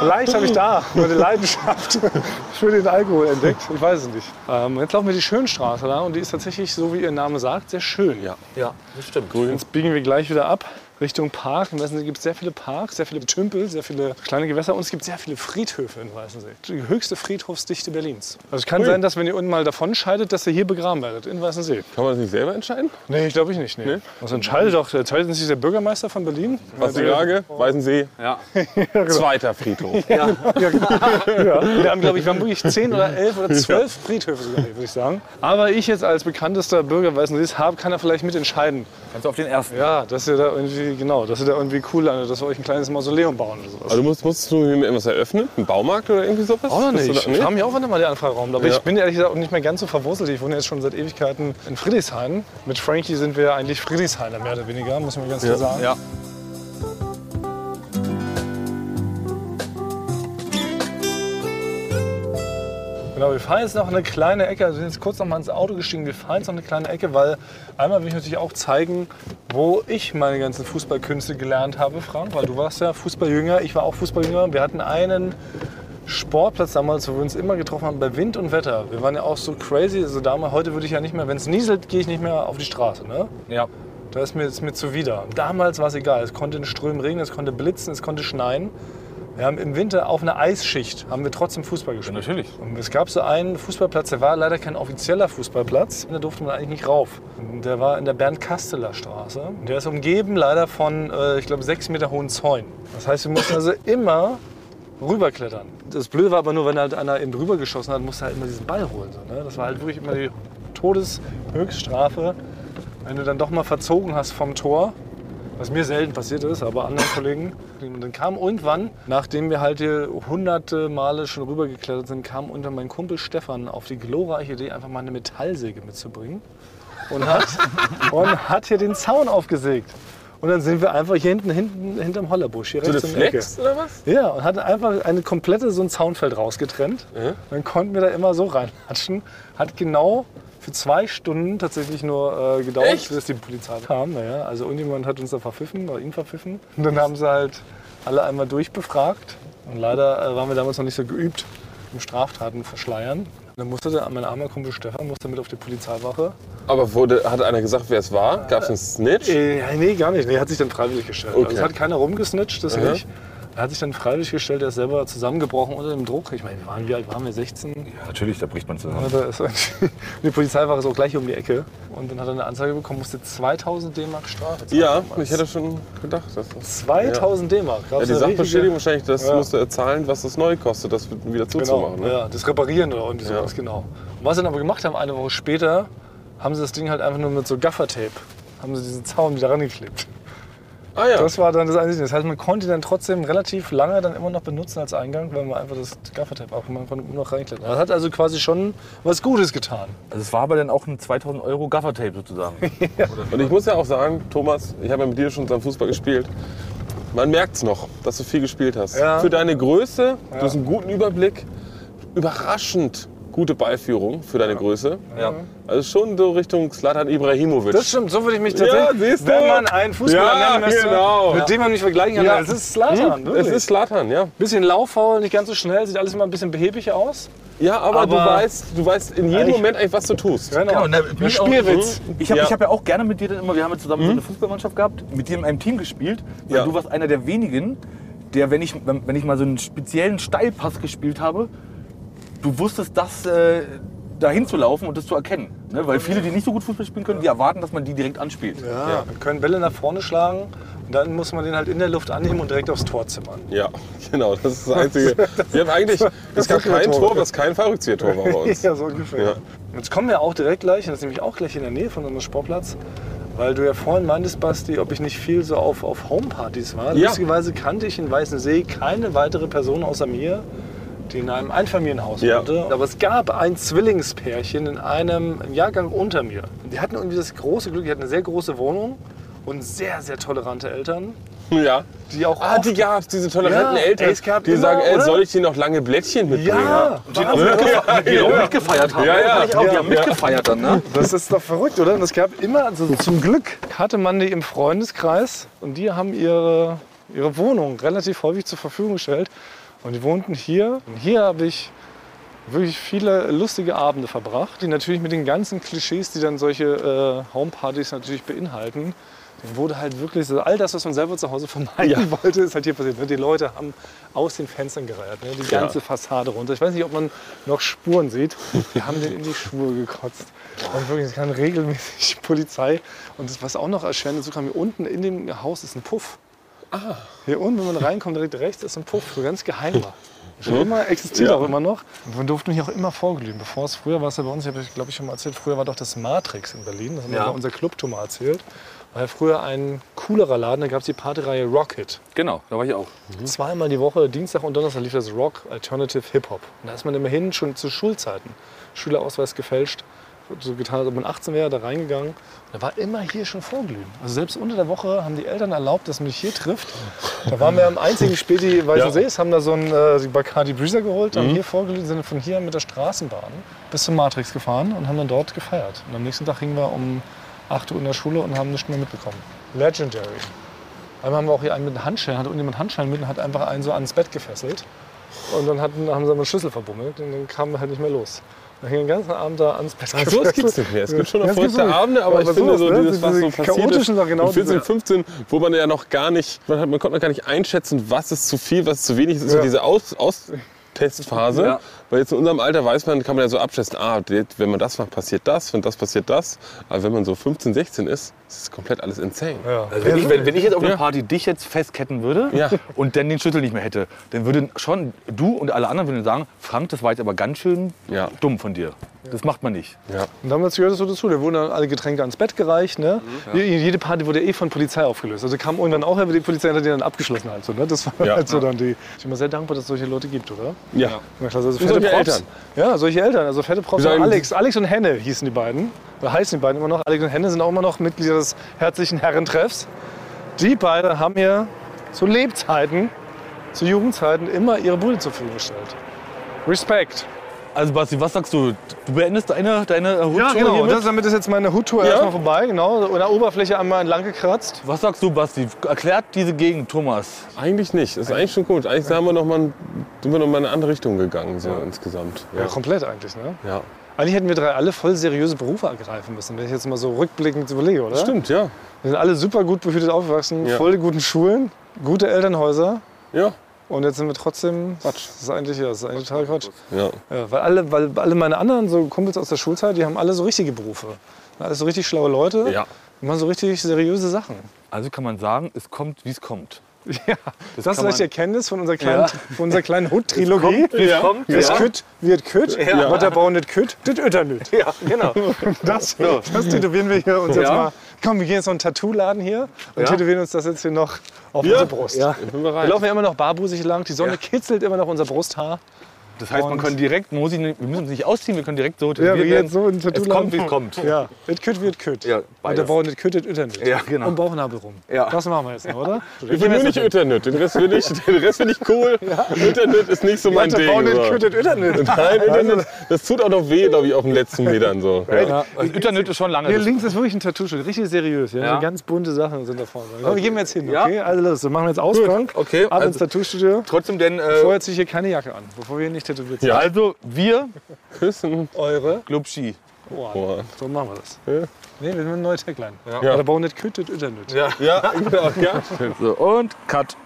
Vielleicht habe ich da meine Leidenschaft für den Alkohol entdeckt. Ich weiß es nicht. Ähm, jetzt laufen wir die Schönstraße da und die ist tatsächlich, so wie ihr Name sagt, sehr schön. Ja. Ja, das stimmt. Jetzt biegen wir gleich wieder ab Richtung Park. In Weißensee gibt es sehr viele Parks, sehr viele Tümpel, sehr viele kleine Gewässer und es gibt sehr viele Friedhöfe in Weißensee. Die höchste Friedhofsdichte Berlins. Also es kann sein, dass wenn ihr unten mal davon scheidet, dass ihr hier begraben werdet, in Weißensee. Kann man das nicht selber entscheiden? Nee, ich glaube ich nicht. Nee. Also entscheidet doch, entscheidet nicht der Bürgermeister von Berlin? Was die Frage? Weißensee, Ja. zweiter Friedhof. Ja, wir haben, glaube ich, wir haben wirklich zehn oder elf oder zwölf Friedhöfe sogar, würde ich sagen. Aber ich jetzt als bekanntester Bürger Weißensees habe, kann er vielleicht mitentscheiden. Kannst du auf den ersten. Ja, dass ihr da irgendwie, genau, dass ihr da irgendwie cool landet, dass wir euch ein kleines Mausoleum bauen oder sowas. Also du musst, musstest du mir irgendwas eröffnen? Einen Baumarkt oder irgendwie sowas? Auch noch nicht. da- Ich nee? frage mich auch, immer der Anfrageraum. Aber Ja. ich bin ehrlich gesagt auch nicht mehr ganz so verwurzelt. Ich wohne jetzt schon seit Ewigkeiten in Friedrichshain. Mit Frankie sind wir ja eigentlich Friedrichshainer, mehr oder weniger, muss man ganz klar sagen. Ja. Genau, wir fahren jetzt noch eine kleine Ecke, also wir sind jetzt kurz noch mal ins Auto gestiegen, wir fahren jetzt noch eine kleine Ecke, weil einmal will ich natürlich auch zeigen, wo ich meine ganzen Fußballkünste gelernt habe, Frank, weil du warst ja Fußballjünger, ich war auch Fußballjünger. Wir hatten einen Sportplatz damals, wo wir uns immer getroffen haben, bei Wind und Wetter. Wir waren ja auch so crazy, also damals, heute würde ich ja nicht mehr, wenn es nieselt, gehe ich nicht mehr auf die Straße, ne? Ja. Da ist mir, ist mir zuwider. Damals war es egal. Es konnte in Strömen regnen, es konnte blitzen, es konnte schneien. Wir haben im Winter auf einer Eisschicht haben wir trotzdem Fußball gespielt. natürlich. Und es gab so einen Fußballplatz, der war leider kein offizieller Fußballplatz. Da durfte man eigentlich nicht rauf. Der war in der Bernd-Kasteler Straße. Der ist umgeben leider von, äh, ich glaube, sechs Meter hohen Zäunen. Das heißt, wir mussten also immer rüberklettern. Das Blöde war aber nur, wenn halt einer eben drüber geschossen hat, musste halt immer diesen Ball holen. So, ne? Das war halt wirklich immer die Todeshöchststrafe, wenn du dann doch mal verzogen hast vom Tor. Was mir selten passiert ist, aber anderen Kollegen. Und dann kam irgendwann, nachdem wir halt hier hunderte Male schon rübergeklettert sind, kam unter mein Kumpel Stefan auf die glorreiche Idee, einfach mal eine Metallsäge mitzubringen. Und hat, und hat hier den Zaun aufgesägt. Und dann sind wir einfach hier hinten, hinten hinterm Hollerbusch, hier So eine rechts in der Ecke. Oder was? Ja, und hat einfach eine komplette so ein Zaunfeld rausgetrennt. Ja. Dann konnten wir da immer so reinlatschen. Hat genau für zwei Stunden tatsächlich nur äh, gedauert, Echt? bis die Polizei kam. Naja, also irgendjemand hat uns da verpfiffen oder ihn verpfiffen. Und dann haben sie halt alle einmal durchbefragt. Und leider äh, waren wir damals noch nicht so geübt im Straftaten verschleiern. Dann musste der, mein armer Kumpel Stefan musste mit auf die Polizeiwache. Aber wurde, hat einer gesagt, wer es war? Gab es einen Snitch? Äh, nee, gar nicht. Nee, er hat sich dann freiwillig gestellt. Okay. Also es hat keiner rumgesnitcht, das Aha. nicht. Er hat sich dann freiwillig gestellt, er ist selber zusammengebrochen unter dem Druck. Ich meine, wir waren, wie alt waren wir? 16? Ja, natürlich, da bricht man zusammen. Ja, da ist die Polizeiwache ist auch gleich um die Ecke. Und dann hat er eine Anzeige bekommen, musste 2000 D-Mark Strafe zahlen. Ja, damals. ich hätte schon gedacht. Dass das 2000 D-Mark. ja, die Sachbeschädigung wahrscheinlich, das Ja. musst du zahlen, was das neu kostet, das wieder Genau, zuzumachen. Ne? ja, das Reparieren oder irgendwie Ja. sowas, genau. Und was sie dann aber gemacht haben, eine Woche später, haben sie das Ding halt einfach nur mit so Gaffertape, haben sie diesen Zaun wieder rangeklebt. Ah ja. Das war dann das Einzige. Das heißt, man konnte dann trotzdem relativ lange dann immer noch benutzen als Eingang, weil man einfach das Gaffertape auch man konnte nur noch reinklettern. Das hat also quasi schon was Gutes getan. Also es war aber dann auch ein 2000 Euro Gaffertape sozusagen. Und ich muss ja auch sagen, Thomas, ich habe ja mit dir schon zusammen Fußball gespielt. Man merkt es noch, dass du viel gespielt hast. Ja. Für deine Größe, du hast einen guten Überblick, überraschend gute Beiführung für deine Größe. ja. Also schon so Richtung Slatan Ibrahimovic. Das stimmt, so würde ich mich tatsächlich, siehst du? wenn man einen Fußballer Ja, nennen müsste, genau. mit dem man mich vergleichen kann, Ja. es ist Slatan. Hm, wirklich. es ist Slatan, ja. bisschen lauffaul, nicht ganz so schnell, sieht alles immer ein bisschen behäbig aus. Ja, aber, du, Aber- weißt, du weißt in jedem Moment eigentlich, was du tust. Genau, ne, der Spielwitz. Ich habe Ja. ich hab ja auch gerne mit dir dann immer, wir haben ja zusammen so eine Fußballmannschaft gehabt, mit dir in einem Team gespielt. Weil Ja. du warst einer der wenigen, der, wenn ich, wenn ich mal so einen speziellen Steilpass gespielt habe, du wusstest, das äh, dahin zu laufen und das zu erkennen. Ne? Weil viele, die nicht so gut Fußball spielen können, die erwarten, dass man die direkt anspielt. Ja, wir können Bälle nach vorne schlagen und dann muss man den halt in der Luft annehmen und direkt aufs Tor zimmern. Ja, genau, das ist das Einzige. Wir haben eigentlich, es gab kein. Tor, was kein Fallrückzieher-Tor war bei uns. Ja, so ungefähr. Ja. Jetzt kommen wir auch direkt gleich, und das ist nämlich auch gleich in der Nähe von unserem Sportplatz, weil du ja vorhin meintest, Basti, ob ich nicht viel so auf, auf Homepartys war. Ja. Lustigerweise kannte ich in Weißensee keine weitere Person außer mir, die in einem Einfamilienhaus Ja. wohnte. Aber es gab ein Zwillingspärchen in einem Jahrgang unter mir. Die hatten irgendwie das große Glück, die hatten eine sehr große Wohnung und sehr, sehr tolerante Eltern, Ja. die auch Ah, die gab's, diese toleranten Ja, Eltern, es gab die immer, sagen, ey, oder? soll ich dir noch lange Blättchen mitbringen? Ja, Die auch, mitgefe die auch mitgefeiert haben. Ja, ja. Die auch, die Ja. haben mitgefeiert dann, ne? Das ist doch verrückt, oder? Und es gab immer, also zum Glück hatte man die im Freundeskreis und die haben ihre, ihre Wohnung relativ häufig zur Verfügung gestellt. Und die wohnten hier. Und hier habe ich wirklich viele lustige Abende verbracht, die natürlich mit den ganzen Klischees, die dann solche äh, Homepartys natürlich beinhalten, dann wurde halt wirklich so, all das, was man selber zu Hause vermeiden wollte, ist halt hier passiert. ne? Die Leute haben aus den Fenstern gereiert, ne? die ganze Fassade runter. Ich weiß nicht, ob man noch Spuren sieht. Die haben den in die Schuhe gekotzt. Und wirklich, es kam regelmäßig Polizei. Und das, was auch noch erschwerend dazu kam, hier unten in dem Haus ist ein Puff. Hier unten, wenn man reinkommt, direkt rechts ist ein Puff, so ganz geheimer. Schon immer, existiert Ja. auch immer noch. Wir durften mich auch immer vorglühen. Bevor es früher war es ja bei uns, ich habe glaube ich schon mal erzählt, früher war doch das Matrix in Berlin. Das haben wir Ja. bei unser Clubtour mal erzählt. War ja früher ein coolerer Laden, da gab es die Partyreihe Rocket. Genau, da war ich auch. Zweimal die Woche, Dienstag und Donnerstag lief das Rock Alternative Hip Hop. Und da ist man immer hin, schon zu Schulzeiten. Schülerausweis gefälscht, so getan, als ob man 18 wäre, da reingegangen. Da war immer hier schon Vorglühen. Also selbst unter der Woche haben die Eltern erlaubt, dass man mich hier trifft. Da waren wir am einzigen Späti Weißen Ja. Sees, haben da so einen äh, die Bacardi Breezer geholt, Mhm. haben hier vorglüht, sind von hier mit der Straßenbahn bis zum Matrix gefahren und haben dann dort gefeiert. Und am nächsten Tag hingen wir um 8 Uhr in der Schule und haben nichts mehr mitbekommen. Legendary. Einmal haben wir auch hier einen mit Handschellen, hatte irgendjemand Handschellen mit und hat einfach einen so ans Bett gefesselt. Und dann hatten, haben sie einen Schlüssel verbummelt und dann kamen wir halt nicht mehr los. Hingen den ganzen Abend da ans Bett Ach, so was gibt's nicht mehr. Es gibt schon noch es feuchte so- Abende, aber Ja, ich aber finde sowas, so ne? dieses, was so passiert ist, genau mit 14, diese- 15, wo man ja noch gar nicht, man, hat, man konnte noch gar nicht einschätzen, was ist zu viel, was ist zu wenig. Es ist Ja. ja diese Aus, Austestphase. Ja. Weil jetzt in unserem Alter weiß man, kann man ja so abschätzen, ah, wenn man das macht, passiert das, wenn das passiert das. Aber wenn man so 15, 16 ist, ist es komplett alles insane. Ja. Also wenn, ich, wenn, wenn ich jetzt auf einer Ja. Party dich jetzt festketten würde Ja. und dann den Schlüssel nicht mehr hätte, dann würden schon du und alle anderen würden sagen, Frank, das war jetzt aber ganz schön Ja. dumm von dir. Das macht man nicht. Ja. Und damals gehört es so dazu. Da wurden dann alle Getränke ans Bett gereicht. Ne? Je- Jede Party wurde eh von Polizei aufgelöst. Also kam irgendwann auch her, die Polizei hat die dann abgeschlossen. So, ne? Das war Ja. halt so dann die. Ich bin immer sehr dankbar, dass es solche Leute gibt, oder? Ja. Also fette solche Props. Eltern. Ja, solche Eltern. Also fette Props. Alex, Alex und Henne hießen die beiden. Oder heißen die beiden immer noch. Alex und Henne sind auch immer noch Mitglieder des herzlichen Herrentreffs. Die beiden haben mir zu Lebzeiten, zu Jugendzeiten immer ihre Bude zur Verfügung gestellt. Respekt. Also Basti, was sagst du? Du beendest deine, deine Ja, Huttour genau. hiermit? Das, damit ist jetzt meine Huttour Ja. erstmal vorbei. Genau. Und der Oberfläche einmal entlang gekratzt. Was sagst du, Basti? Erklärt diese Gegend, Thomas. Eigentlich nicht. Das ist eigentlich schon komisch. Eigentlich haben wir noch mal, sind wir noch mal in eine andere Richtung gegangen, so insgesamt. Ja. komplett eigentlich. Ne? ja. Eigentlich hätten wir drei alle voll seriöse Berufe ergreifen müssen, wenn ich jetzt mal so rückblickend überlege, oder? Stimmt, ja. Wir sind alle super gut behütet aufgewachsen, Ja. voll die guten Schulen, gute Elternhäuser. Ja. Und jetzt sind wir trotzdem Quatsch. Das ist eigentlich, ja, das ist eigentlich total Quatsch. ja. Ja, weil, alle, weil alle meine anderen so Kumpels aus der Schulzeit, die haben alle so richtige Berufe. Alles so richtig schlaue Leute. Ja. Die machen so richtig seriöse Sachen. Also kann man sagen, es kommt, wie es kommt. Ja, das, kann ist vielleicht die Erkenntnis von unserer kleinen, Ja. von unserer kleinen Hut-Trilogie. es kommt, Das ja. Kütt wird Kütt, Ja. was der Bau nicht Kütt, das Ötter nicht. Ja, genau. Das, das tätowieren wir hier uns jetzt mal. Komm, wir gehen jetzt noch in einen Tattoo-Laden hier und tätowieren uns das jetzt hier noch auf unsere Brust. Ja. Wir laufen ja immer noch barbusig lang, die Sonne kitzelt immer noch unser Brusthaar. Das heißt, man kann direkt, man muss nicht, wir müssen uns nicht ausziehen, wir können direkt so Ja, wir gehen so in den Es kommt, wie es kommt. Ja, wird Kütt wird Kütt. Ja, und der beides. Bau nicht Kütt, das Ötter nicht. Ja, genau. Und Bauchnabel rum. Ja. Das machen wir jetzt noch, oder? Ich bin nur nicht Internet. Den Rest finde ich, den Rest finde ich cool. Internet ist nicht so mein der Ding. Bau nicht so. Kütt, das Ötter nicht. Nein, Internet, das tut auch noch weh, glaube ich, auf den letzten Metern so. Ja. Ja, also Internet ist schon lange. Hier links ist wirklich ein Tattoo-Studio, richtig seriös. Ja? Ja. Ganz bunte Sachen sind da vorne. Komm, wir gehen jetzt hin, Ja. okay? Also los, machen wir jetzt aus, Frank. Okay, Ab ins also Tattoo-Studio. trotzdem denn, äh, Vorher ziehe ich hier keine Jacke an, bevor wir nicht tätowiert sind. Ja. also wir, Küssen. Eure. Glubschi. Oh, Oh. So machen wir das. Ja. Nee, wir haben eine neue Tagline. Ja. Ja. Bau nicht küttet, Internet. Ja. Ja, genau. Ja. So, und Cut.